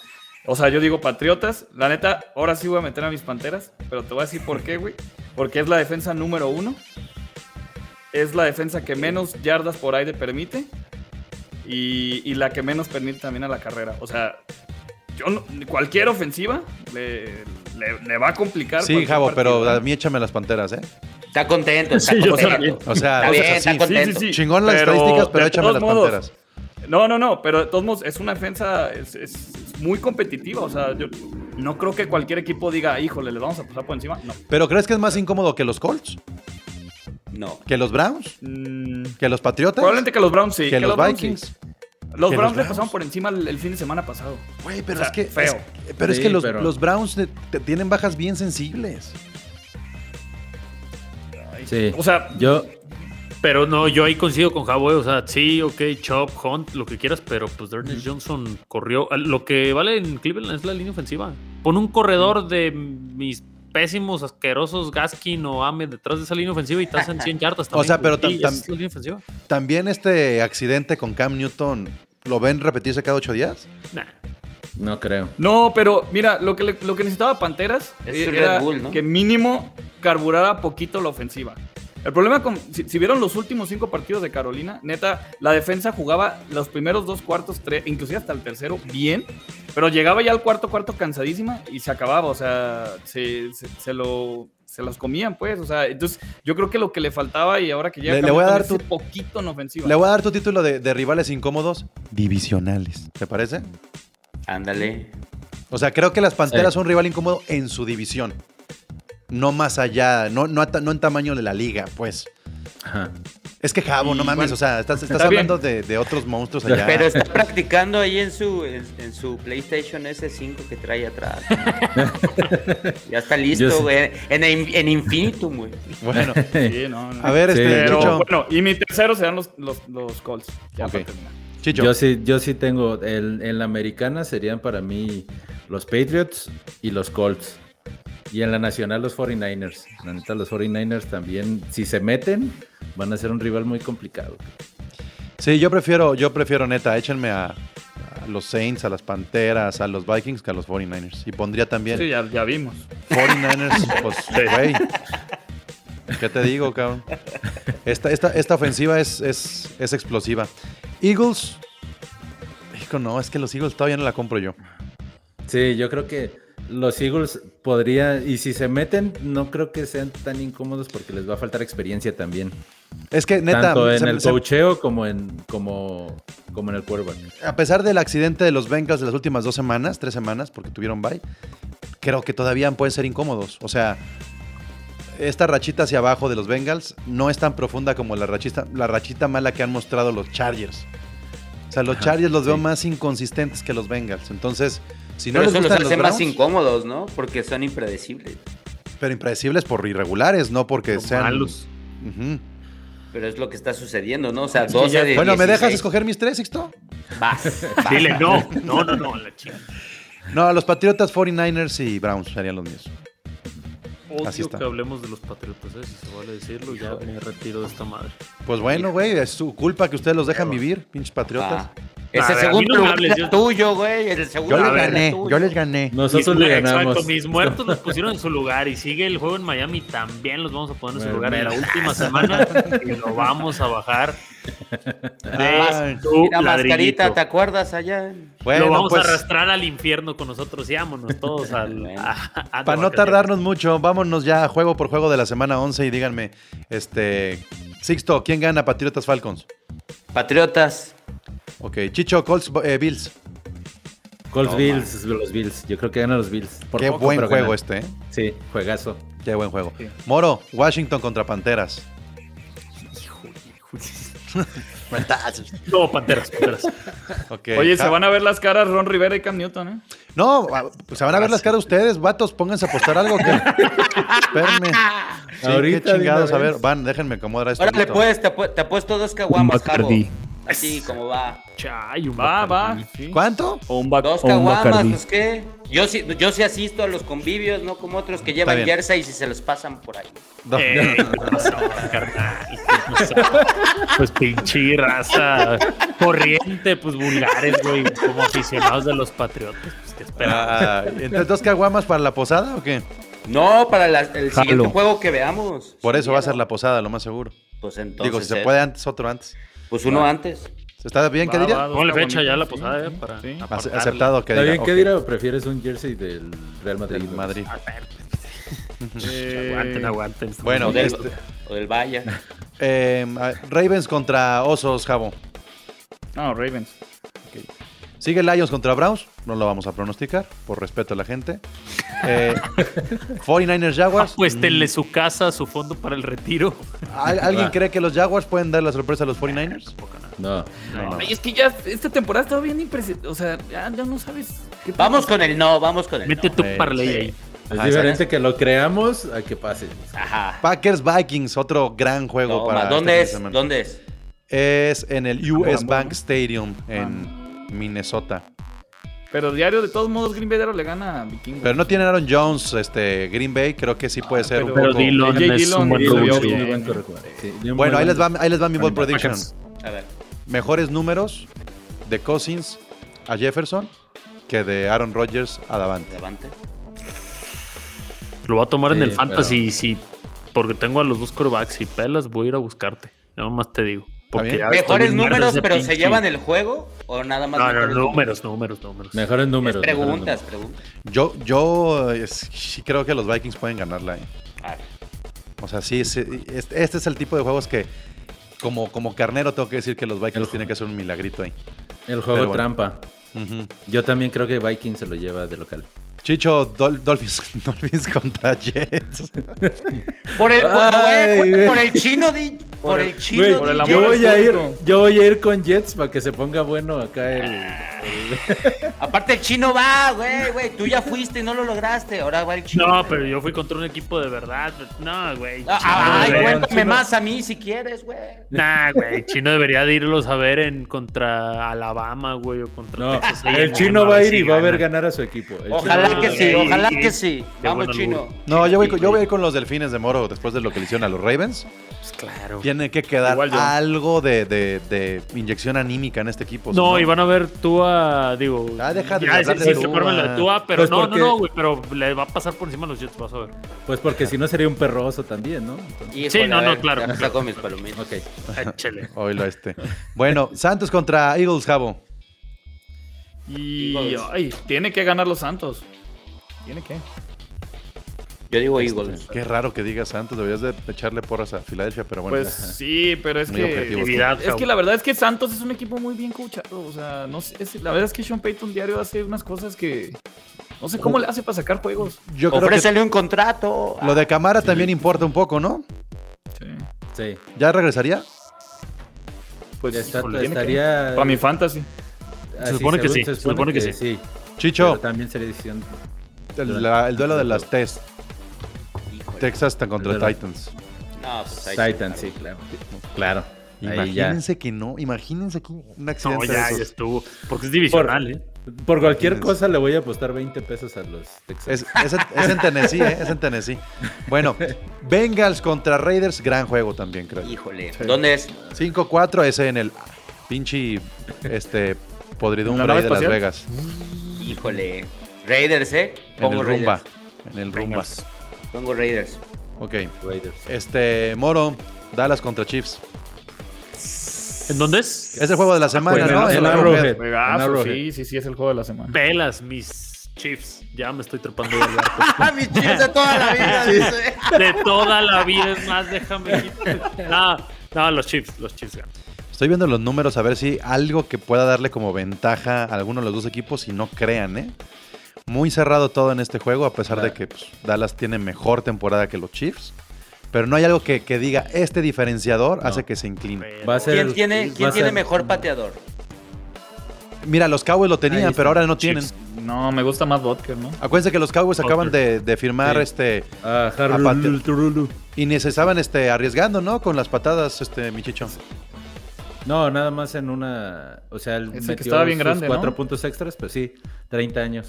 S5: o sea, yo digo Patriotas. La neta, ahora sí voy a meter a mis panteras, pero te voy a decir por qué, güey. Porque es la defensa número uno. Es la defensa que menos yardas por aire permite. Y, y la que menos permite también a la carrera. O sea, yo no- cualquier ofensiva le, le- le va a complicar.
S1: Sí, Javo, pero a mí échame las panteras, ¿eh?
S7: Está contento, está
S4: Sí,
S7: contento.
S1: O sea,
S7: Está bien, contento.
S5: Sí, sí, sí.
S1: Chingón las
S5: Pero,
S1: estadísticas, pero échame las
S5: modos,
S1: panteras.
S5: No, no, no, pero de todos modos es una defensa es, es- es muy competitiva. O sea, yo no creo que cualquier equipo diga, híjole, les vamos a pasar por encima. No.
S1: ¿Pero crees que es más incómodo que los Colts?
S7: No.
S1: ¿Que los Browns?
S5: Mm,
S1: ¿Que los Patriotas?
S5: probablemente que los Browns sí.
S1: ¿Que los. Vikings?
S5: Los
S1: ¿Que los
S5: Browns le pasaron por encima el, el fin de semana pasado.
S1: Güey, pero
S5: O sea,
S1: es que.
S5: feo.
S1: es- pero es que los,
S6: pero-
S1: los Browns tienen bajas bien sensibles.
S6: Sí.
S5: O sea,
S6: Yo,
S4: Pero no, yo ahí coincido con Javo, eh, o sea, sí, ok, Chop, Hunt, lo que quieras, pero pues Ernest Johnson corrió. Lo que vale en Cleveland es la línea ofensiva. Pon un corredor de mis pésimos, asquerosos Gaskin o Ame detrás de esa línea ofensiva y te hacen 100 yardas también.
S1: sea, pero
S4: güey. Sí,
S1: tam-
S4: esa es la línea ofensiva.
S1: También este accidente con Cam Newton, ¿lo ven repetirse cada ocho días?
S4: Nah.
S6: no creo.
S5: no, pero mira, lo que, le- lo que necesitaba Panteras
S7: Es un
S5: era
S7: Red Bull, ¿no?
S5: que mínimo carburara poquito la ofensiva. El problema con, si, si vieron los últimos cinco partidos de Carolina, neta, la defensa jugaba los primeros dos cuartos, tres, inclusive hasta el tercero, bien, pero llegaba ya al cuarto cuarto cansadísima y se acababa, o sea, se, se, se lo se las comían, pues, o sea, entonces yo creo que lo que le faltaba y ahora que llega
S1: Le- le voy a dar tu-
S5: poquito en ofensiva.
S1: Le voy a dar tu título de, de rivales incómodos divisionales. ¿Te parece?
S7: Ándale.
S1: O sea, creo que las Panteras
S6: Sí.
S1: son un rival incómodo en su división. No más allá, no, no, en tamaño de la liga, pues.
S6: Ajá.
S1: Es que Javo, no mames,
S5: bueno,
S1: o sea, estás, estás
S5: está bien.
S1: hablando de, de otros monstruos allá.
S7: Pero está practicando ahí en su, en, en su PlayStation S5 que trae atrás. ya está listo, güey. En, en Infinitum, güey.
S1: Bueno,
S5: Sí, no, no.
S1: a ver,
S6: Sí.
S1: este,
S5: Pero
S1: Chicho.
S5: bueno, y mi tercero serán los, los, los Colts. Ya
S1: Ok.
S5: para terminar.
S1: Chicho.
S6: Yo sí, yo sí tengo. el- en la americana serían para mí los Patriots y los Colts. Y en la nacional los 49ers. La neta, los 49ers también, si se meten, van a ser un rival muy complicado.
S1: Sí, yo prefiero, yo prefiero neta, échenme a, a los Saints, a las Panteras, a los Vikings que a los 49ers. Y pondría también
S5: Sí, ya, ya vimos.
S1: 49ers, pues, güey. ¿Qué te digo, cabrón? Esta, esta, esta ofensiva es, es, es explosiva. Eagles. Hijo, no, es que los Eagles todavía no la compro yo.
S6: Sí, yo creo que los Eagles podría, y si se meten, no creo que sean tan incómodos porque les va a faltar experiencia también.
S1: Es que neta,
S6: Tanto en
S1: se-
S6: el cocheo como en, como, como en el quarterback.
S1: a pesar del accidente de los Bengals de las últimas dos semanas, tres semanas, porque tuvieron bye, creo que todavía pueden ser incómodos. O sea, esta rachita hacia abajo de los Bengals no es tan profunda como la rachita, la rachita mala que han mostrado los Chargers. O sea, los
S6: Ajá,
S1: Chargers los veo más inconsistentes que los Bengals. Entonces, si no
S7: Pero
S1: les
S7: eso los
S1: gustan los
S7: hace más
S1: Browns,
S7: incómodos, ¿no? Porque son impredecibles.
S1: pero impredecibles por irregulares, no porque
S4: Por
S1: sean
S4: malos.
S7: Pero es lo que está sucediendo, ¿no? O sea,
S5: que
S7: 12
S5: ya-
S7: de
S1: Bueno, ¿me dejas
S7: 16.
S1: escoger mis tres, Sixto?
S7: Vas, vas.
S4: Dile, no, no, no, no, la chica.
S1: No, los Patriotas, 49ers y Browns serían los míos. Así
S4: Odio
S1: está.
S4: que hablemos de los patriotas, ¿eh? si se vale decirlo, ya me retiro de esta madre.
S1: Pues bueno, güey, es su culpa que ustedes los dejan vivir, pinches Patriotas.
S7: Ah. Ese
S4: ver,
S7: segundo
S4: no
S7: lugar
S4: hables,
S7: era
S4: yo-
S7: tuyo, güey. El segundo
S1: Yo les
S4: ver,
S1: gané,
S7: tuyo.
S1: yo les gané.
S6: Nosotros
S4: Mis-
S6: le ganamos.
S4: Exacto, mis muertos los pusieron en su lugar y sigue el juego en Miami, también los vamos a poner en su
S6: Bueno,
S4: lugar en la última semana y lo vamos a bajar de tu
S7: Mira, mascarita. ¿te acuerdas allá?
S1: Bueno,
S4: lo vamos
S1: pues,
S4: a arrastrar al infierno con nosotros y vámonos todos al...
S7: Bueno.
S4: a- a-
S1: para no tardarnos mucho, vámonos ya juego por juego de la semana 11 y díganme, este, Sixto, ¿quién gana? Patriotas Falcons.
S7: Patriotas.
S1: Ok, Chicho, Colts, eh, Bills.
S6: Colts
S7: No,
S6: Bills, los Bills. Yo creo que ganan los Bills. Por
S1: Qué
S6: poco,
S1: buen
S6: pero
S1: juego
S6: ganan.
S1: este, ¿eh?
S6: Sí, juegazo.
S1: Qué buen juego. Moro, Washington contra Panteras.
S4: No, panteras, panteras.
S1: Ok.
S5: Oye, se van a ver las caras Ron Rivera y Cam Newton, ¿eh?
S1: No, ah, pues se van a ver las caras ustedes, vatos. Pónganse a apostar algo. Que... Espérenme. Sí,
S6: Ahorita,
S1: qué chingados. A ver, van, déjenme acomodar esto.
S7: Órale, pues, te, apu- te apuesto dos caguamas, Javo. Así como va.
S4: Chay, un
S5: Va, va. Sí.
S1: ¿Cuánto?
S5: O un,
S7: Dos caguamas, pues qué. Yo sí, yo sí asisto a los convivios, no como otros que llevan
S1: bien.
S7: jerseys y se los pasan por ahí.
S1: No.
S4: Eh, ¿qué pasó, carnal? ¿Qué pasó? Pues pinche raza corriente, pues vulgares, güey, como aficionados de los patriotas. Pues qué esperaba.
S1: Ah, entonces, ¿dos caguamas para la posada o qué?
S7: No, para la- el siguiente juego que veamos.
S1: Por eso va a ser la posada, lo más seguro.
S7: Pues entonces.
S1: Digo, si se
S7: eh,
S1: puede antes, otro antes.
S7: Pues uno antes.
S1: ¿Está bien,
S5: dos
S4: Ponle fecha ya a la posada,
S5: sí,
S4: eh, para
S5: sí.
S1: Ace-
S4: apartarle.
S1: Aceptado que
S6: ¿Está bien? ¿Qué
S1: ok,
S6: dirá? ¿O prefieres un jersey del Real Madrid?
S1: del Madrid.
S5: Eh,
S4: Aguanten, aguanten.
S1: Bueno,
S7: O del,
S1: este-
S7: o del Valle.
S1: Eh, Ravens contra Osos, Jabo.
S5: No, Ravens.
S1: Sigue Lions contra Browns. No lo vamos a pronosticar, por respeto a la gente. Eh, 49ers Jaguars.
S4: Apuéstenle su casa, su fondo para el retiro.
S1: ¿Al- ¿Alguien cree que los Jaguars pueden dar la sorpresa a los 49ers?
S6: No.
S5: Ay, es que ya esta temporada estaba bien impresionante. O sea, ya, ya no sabes. qué
S7: Vamos con el no, vamos con el
S4: Mete
S7: no.
S4: tu
S1: Eh,
S4: parlay
S1: sí.
S4: ahí.
S6: Es
S1: Ajá,
S6: diferente que lo creamos a que pase.
S7: Ajá.
S1: Packers Vikings, otro gran juego
S7: No,
S1: para.
S7: ¿Dónde
S1: este fin
S7: es? ¿Dónde es?
S1: Es en el US Bank
S5: ¿no?
S1: Stadium en Minnesota.
S5: Pero diario, de todos modos, Green Bay le gana a Vikingos.
S1: Pero no tiene Aaron Jones, este Green Bay, creo que sí puede ser un
S5: Ah, pero
S1: poco.
S4: Dillon
S5: J.
S4: es
S5: Dillon
S4: un buen.
S6: Sí,
S1: Bueno, ahí les va, ahí les va mi ball
S6: Bueno,
S1: prediction.
S7: A ver.
S1: Mejores números de Cousins a Jefferson que de Aaron Rodgers a Davante.
S4: Lo voy a tomar en el fantasy
S6: pero-
S4: sí, porque tengo a los dos corebacks y pelas, voy a ir a buscarte. Nada más te digo. Porque
S7: ¿Mejores números, pero se llevan el juego? ¿O nada más
S4: No, no,
S7: mejores
S4: números, números, números.
S6: Mejores números.
S7: Es
S6: mejores
S7: preguntas,
S6: números.
S7: preguntas.
S1: Yo, yo sí creo que los Vikings pueden ganarla. eh.
S7: A ver.
S1: O sea, sí, sí, este, este es el tipo de juegos que, como, como carnero, tengo que decir que los Vikings
S6: El-
S1: tienen que hacer un milagrito ahí.
S6: El juego
S1: bueno.
S6: trampa. Yo también creo que Vikings se lo lleva de local.
S1: Chicho, Dol- Dolphins, Dolphins contra Jets.
S7: Por el, güey. por el chino, di, por el chino.
S6: Güey,
S5: por el
S6: yo voy a ir, yo voy a ir con Jets para que se ponga bueno acá el.
S7: Aparte el chino va, güey, güey. Tú ya fuiste y no lo lograste. Ahora va el chino.
S4: No, pero yo fui contra un equipo de verdad. No, güey.
S7: Ah,
S4: Chino
S7: Ay, cuéntame
S6: chino.
S7: más a mí si quieres, güey.
S4: Nah, güey. Chino debería de irlos a ver en contra Alabama, güey, o contra
S6: No,
S4: Texas
S6: el chino va a ir y va a ver
S4: gana.
S6: ganar a su equipo. El
S7: Ojalá
S6: chino-
S7: que sí, ojalá que sí. Vamos, chino.
S1: No, yo voy, yo voy a ir con los Delfines de Moro después de lo que le hicieron a los Ravens.
S4: Pues claro.
S1: Tiene que quedar algo de, de- de inyección anímica en este equipo.
S4: No, y van a ver Tua, digo.
S1: Ah, deja de
S4: ya,
S1: hablar
S4: sí,
S1: de
S4: sí,
S1: Tua.
S4: la de Tua, pero
S6: Pues
S4: no,
S6: porque-
S4: no, no, güey, pero le va a pasar por encima a los Jets, vas a ver.
S6: Pues porque si no sería un perroso también, ¿no? Entonces-
S4: Sí, no, no, claro,
S7: ya
S4: claro.
S7: saco mis palomitas.
S6: ok.
S4: Échale.
S1: Oílo este. Bueno, Santos contra Eagles, Jabo.
S5: Y
S7: Eagles.
S5: ay, tiene que ganar los Santos. Tiene que.
S7: Yo digo Eagles.
S1: Qué raro que digas Santos, deberías de echarle porras a Filadelfia, pero bueno.
S5: Pues sí, pero es
S1: Muy
S5: que. Es que la verdad es que Santos es un equipo muy bien coachado. O sea, no sé, es- la verdad es que Sean Payton diario hace unas cosas que. No sé cómo le hace para sacar juegos.
S1: Yo creo que
S7: un contrato.
S1: lo de Camara también importa un poco, ¿no?
S5: Sí.
S6: Sí.
S1: ¿Ya regresaría?
S5: Pues
S6: Está-
S5: que.
S6: estaría.
S5: Para mi fantasy.
S6: así,
S4: supone que
S6: según-
S4: sí, se supone que sí.
S1: Chicho,
S6: Pero también sería decisión.
S1: el, la- el duelo de las Test. Texas contra
S6: de la-
S1: Titans.
S7: No, pues ahí
S6: Titan, sí, claro. Claro. Ya.
S1: Imagínense que no, imagínense que un
S4: No,
S1: accidente de
S4: ya,
S1: esos.
S4: ya estuvo. Porque es divisional, ¿eh?
S6: Por cualquier
S1: Tienes-
S6: cosa le voy a apostar 20 pesos a los Texans.
S1: Es, es en, es en Tennessee, ¿eh? Es en Tennessee. Bueno, Bengals contra Raiders, gran juego también, creo.
S7: Híjole. ¿Dónde es?
S1: 5-4, ese en el pinche este, podridumbre
S5: ¿En la
S1: de Las? Vegas.
S7: Híjole. Raiders, ¿eh?
S1: En el rumba. En el rumba.
S7: Pongo Raiders.
S1: Ok.
S6: Raiders.
S1: Este, Moro, Dallas contra Chiefs.
S4: ¿En dónde es?
S1: Es el juego de la semana,
S6: Juega
S1: ¿no?
S6: en
S1: El
S6: Arrowhead.
S5: Sí, sí, sí, es el juego de la semana.
S4: Pelas, mis Chiefs. Ya me estoy trepando del barco.
S7: ¡Ah, mis chips de toda la vida! dice.
S4: De toda la vida, es más, déjame. ir. Ah, No, los Chiefs, los Chiefs ganan.
S1: Estoy viendo los números a ver si algo que pueda darle como ventaja a alguno de los dos equipos y no crean, ¿eh? Muy cerrado todo en este juego, a pesar de que pues, Dallas tiene mejor temporada que los Chiefs. Pero no hay algo que, que diga, este diferenciador
S6: No.
S1: hace que se incline.
S6: Va a ser,
S7: ¿Quién tiene,
S6: va
S7: quién
S6: a
S7: tiene
S6: ser-
S7: mejor pateador?
S1: Mira, los Cowboys lo tenían, pero ahora no tienen.
S5: No, me gusta más Vodker, ¿no?
S1: Acuérdense que los Cowboys acaban de, de firmar
S6: Sí.
S1: este
S6: Ah,
S1: y ni se estaban este, arriesgando, ¿no? Con las patadas, este Michicho.
S6: No, nada más en una. O sea, él
S5: que
S6: metió
S5: estaba bien
S6: sus
S5: grande,
S6: cuatro
S5: ¿no?
S6: puntos extras, pues sí, 30 años.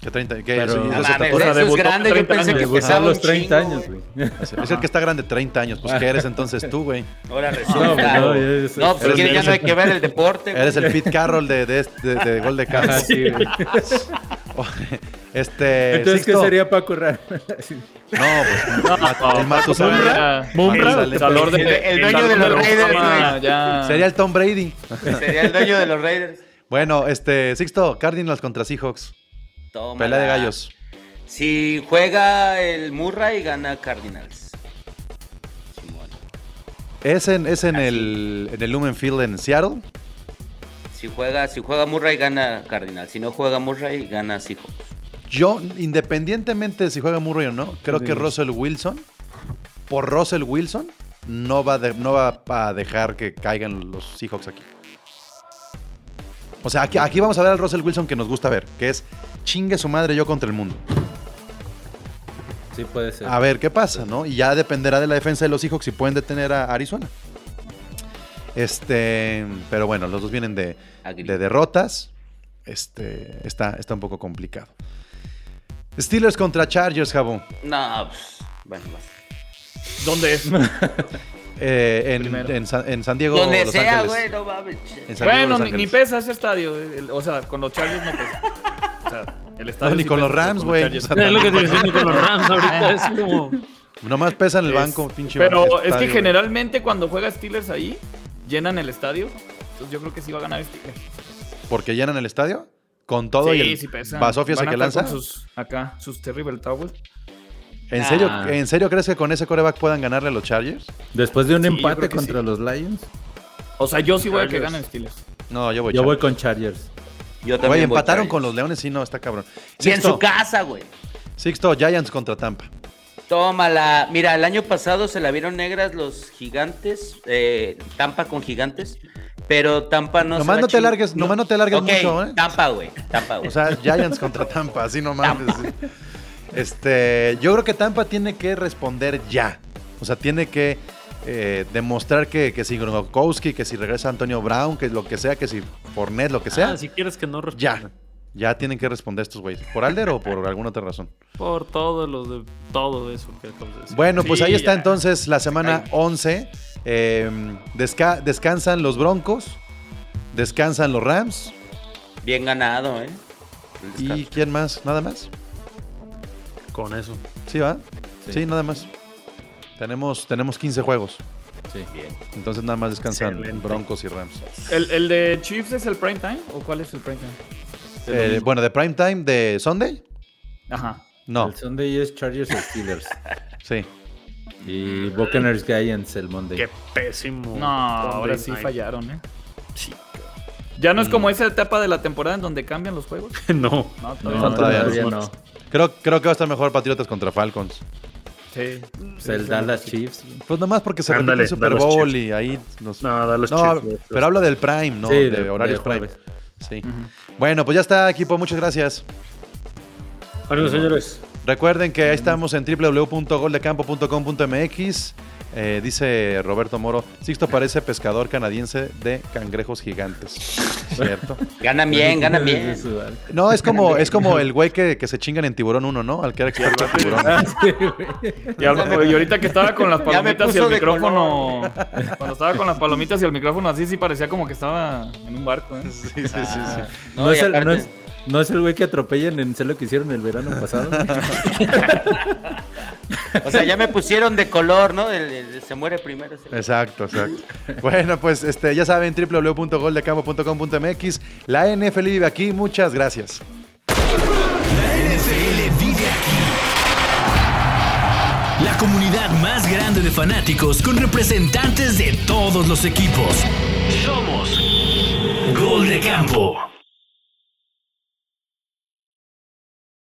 S1: Que 30, que
S6: Pero-
S1: eso-
S6: No
S7: No mames, eso es
S5: debutó
S7: grande. Yo
S5: 30
S7: pensé que
S5: años.
S6: A
S7: pesaba
S6: los
S7: un
S6: 30
S7: chingo,
S6: años,
S7: güey.
S6: güey.
S1: Es el que está grande 30 años. Pues, ¿qué eres entonces tú, güey?
S7: Ahora
S6: No,
S7: resulta.
S6: pues, no, ya es-
S7: No, pues que ya no hay que ver el deporte. güey.
S1: Eres el Pete Carroll de, de, de, de gol de campo.
S6: sí, güey.
S1: Este.
S6: Entonces, ¿qué sería Paco Rara?
S1: No, pues. el Matusalén.
S5: Mumra. el
S7: dueño de los Raiders, güey.
S1: Sería el Tom Brady.
S7: Sería el dueño de los Raiders.
S1: Bueno, este. Sixto, Cardinals contra Seahawks.
S7: Tómala.
S1: Pelea de gallos.
S7: Si juega el Murray, gana Cardinals. Simón.
S1: ¿Es en, es en, el, en el Lumen Field en Seattle?
S7: Si juega, si juega Murray, gana Cardinals. Si no juega Murray, gana Seahawks.
S1: Yo, independientemente de si juega Murray o no, creo que Russell Wilson, por Russell Wilson, no va, de- no va a dejar que caigan los Seahawks aquí. O sea, aquí, aquí vamos a ver al Russell Wilson que nos gusta ver, que es chingue su madre yo contra el mundo.
S6: Sí, puede ser.
S1: A ver qué pasa, ¿no? Y ya dependerá de la defensa de los Seahawks si pueden detener a Arizona. Este, pero bueno, los dos vienen de, derrotas. Este, está, está un poco complicado. Steelers contra Chargers, Jabo.
S7: No, pues, bueno, vas.
S5: ¿Dónde es?
S1: Eh, en, San, en San Diego,
S7: Donde
S1: Los
S7: sea, güey, no mames.
S5: Bueno, ni, ni pesa ese estadio. el- o sea, con los Chargers no pesa. O sea, el estadio
S1: No, ni
S5: sí
S1: con los Rams, güey. O sea,
S4: Es lo que estoy diciendo con los Rams ahorita. Es como.
S1: Nomás pesa en el
S5: Es-
S1: banco, pinche
S5: Pero
S1: banco,
S5: es que generalmente cuando juega Steelers ahí, llenan el estadio. Entonces yo creo que sí va a ganar Steelers.
S1: güey. Porque llenan el estadio con todo y el
S5: sí pesa.
S1: Basofia
S5: a
S1: que lanza.
S5: sus, acá, sus Terrible Towers.
S1: ¿En serio,
S6: Ah.
S1: ¿En serio crees que con ese coreback puedan ganarle a los Chargers?
S6: Después de un
S5: Sí,
S6: empate contra
S5: sí.
S6: los Lions,
S5: O sea, yo sí voy a que ganen Steelers.
S1: No, yo voy
S6: yo voy con Chargers.
S7: Yo también.
S1: Güey,
S7: voy
S1: empataron
S7: Chargers.
S1: con los Leones, sí, no, está cabrón.
S7: Y en su casa, güey.
S1: Sixto, Giants contra Tampa.
S7: Tómala. Mira, el año pasado se la vieron negras los gigantes. eh, Tampa con gigantes. Pero Tampa no se
S1: Nomás
S7: va
S1: no
S7: a
S1: te largues- nomás no te largues mucho, ¿eh?
S7: Tampa, güey. Tampa, güey.
S1: O sea, Giants contra Tampa, así nomás. sí. Este, yo creo que Tampa tiene que responder ya. O sea, tiene que eh, demostrar que, que si Gronkowski, que si regresa Antonio Brown, que lo que sea, que si Fournette, lo que sea,
S4: Ah, si quieres que no responda.
S1: ya. Ya tienen que responder estos güeyes. ¿Por Alder o por alguna otra razón?
S4: Por todo lo de todo eso que acabas de decir.
S1: Bueno, pues
S5: Sí,
S1: ahí está
S5: ya.
S1: entonces la semana
S7: Ay.
S1: 11. Eh, desca- descansan los Broncos, descansan los Rams.
S7: Bien ganado, ¿eh?
S1: ¿Y quién más? ¿Nada más?
S4: Con eso.
S1: ¿Sí va? Sí,
S6: Sí.
S1: nada más. Tenemos, tenemos 15 juegos.
S6: Sí.
S7: Bien.
S1: Entonces nada más descansan
S4: Excelente.
S1: Broncos y Rams.
S5: ¿El, el de Chiefs es el prime time? ¿O cuál es el prime time?
S1: Eh, bueno, de prime time de Sunday?
S5: Ajá.
S1: No,
S6: El Sunday es Chargers y Steelers.
S1: sí.
S6: y Buccaneers Giants el Monday.
S4: Qué pésimo.
S5: No, ahora sí
S4: night.
S5: fallaron, ¿eh? Ya no es como esa etapa de la temporada en donde cambian los juegos.
S4: no.
S5: No,
S6: No,
S1: todavía
S6: todavía,
S1: no. Creo, creo que va a estar mejor Patriotas contra Falcons.
S5: Sí.
S6: Pues el Dallas Chiefs.
S1: Pues nomás porque se repite el Super
S4: Dallas
S1: Bowl
S4: Chiefs.
S1: y ahí nos...
S4: No, da los
S1: No,
S4: Chiefs.
S1: pero hablo del Prime, ¿no?
S6: Sí,
S1: de,
S6: de-
S1: horarios
S6: de
S1: Prime. Sí. Bueno, pues ya está, equipo. Muchas gracias.
S4: Bueno, señores.
S1: Recuerden que ahí estamos en www.goldecampo.com.mx. Eh, dice Roberto Moro, Sixto parece pescador canadiense de cangrejos gigantes. ¿Cierto?
S7: Ganan bien, ganan bien.
S1: No, es como, es como el güey que, que se chingan en tiburón 1, ¿no? Al que era experto en tiburón.
S5: Y, al- y ahorita que estaba con las palomitas y el micrófono. Cuando estaba con las palomitas y el micrófono así, sí parecía como que estaba en un barco, ¿eh?
S1: Sí, sí, sí, sí.
S6: No,
S7: No,
S6: es el, no,
S7: aparte-
S6: es, no es el güey que atropellan en lo que hicieron el verano pasado.
S7: O sea, ya me pusieron de color, ¿no? El- el- se muere primero.
S1: Exacto, exacto. Bueno, pues este, ya saben, www.goldecampo.com.mx. La NFL vive aquí. Muchas gracias.
S3: La NFL vive aquí. La comunidad más grande de fanáticos con representantes de todos los equipos. Somos Gol de Campo.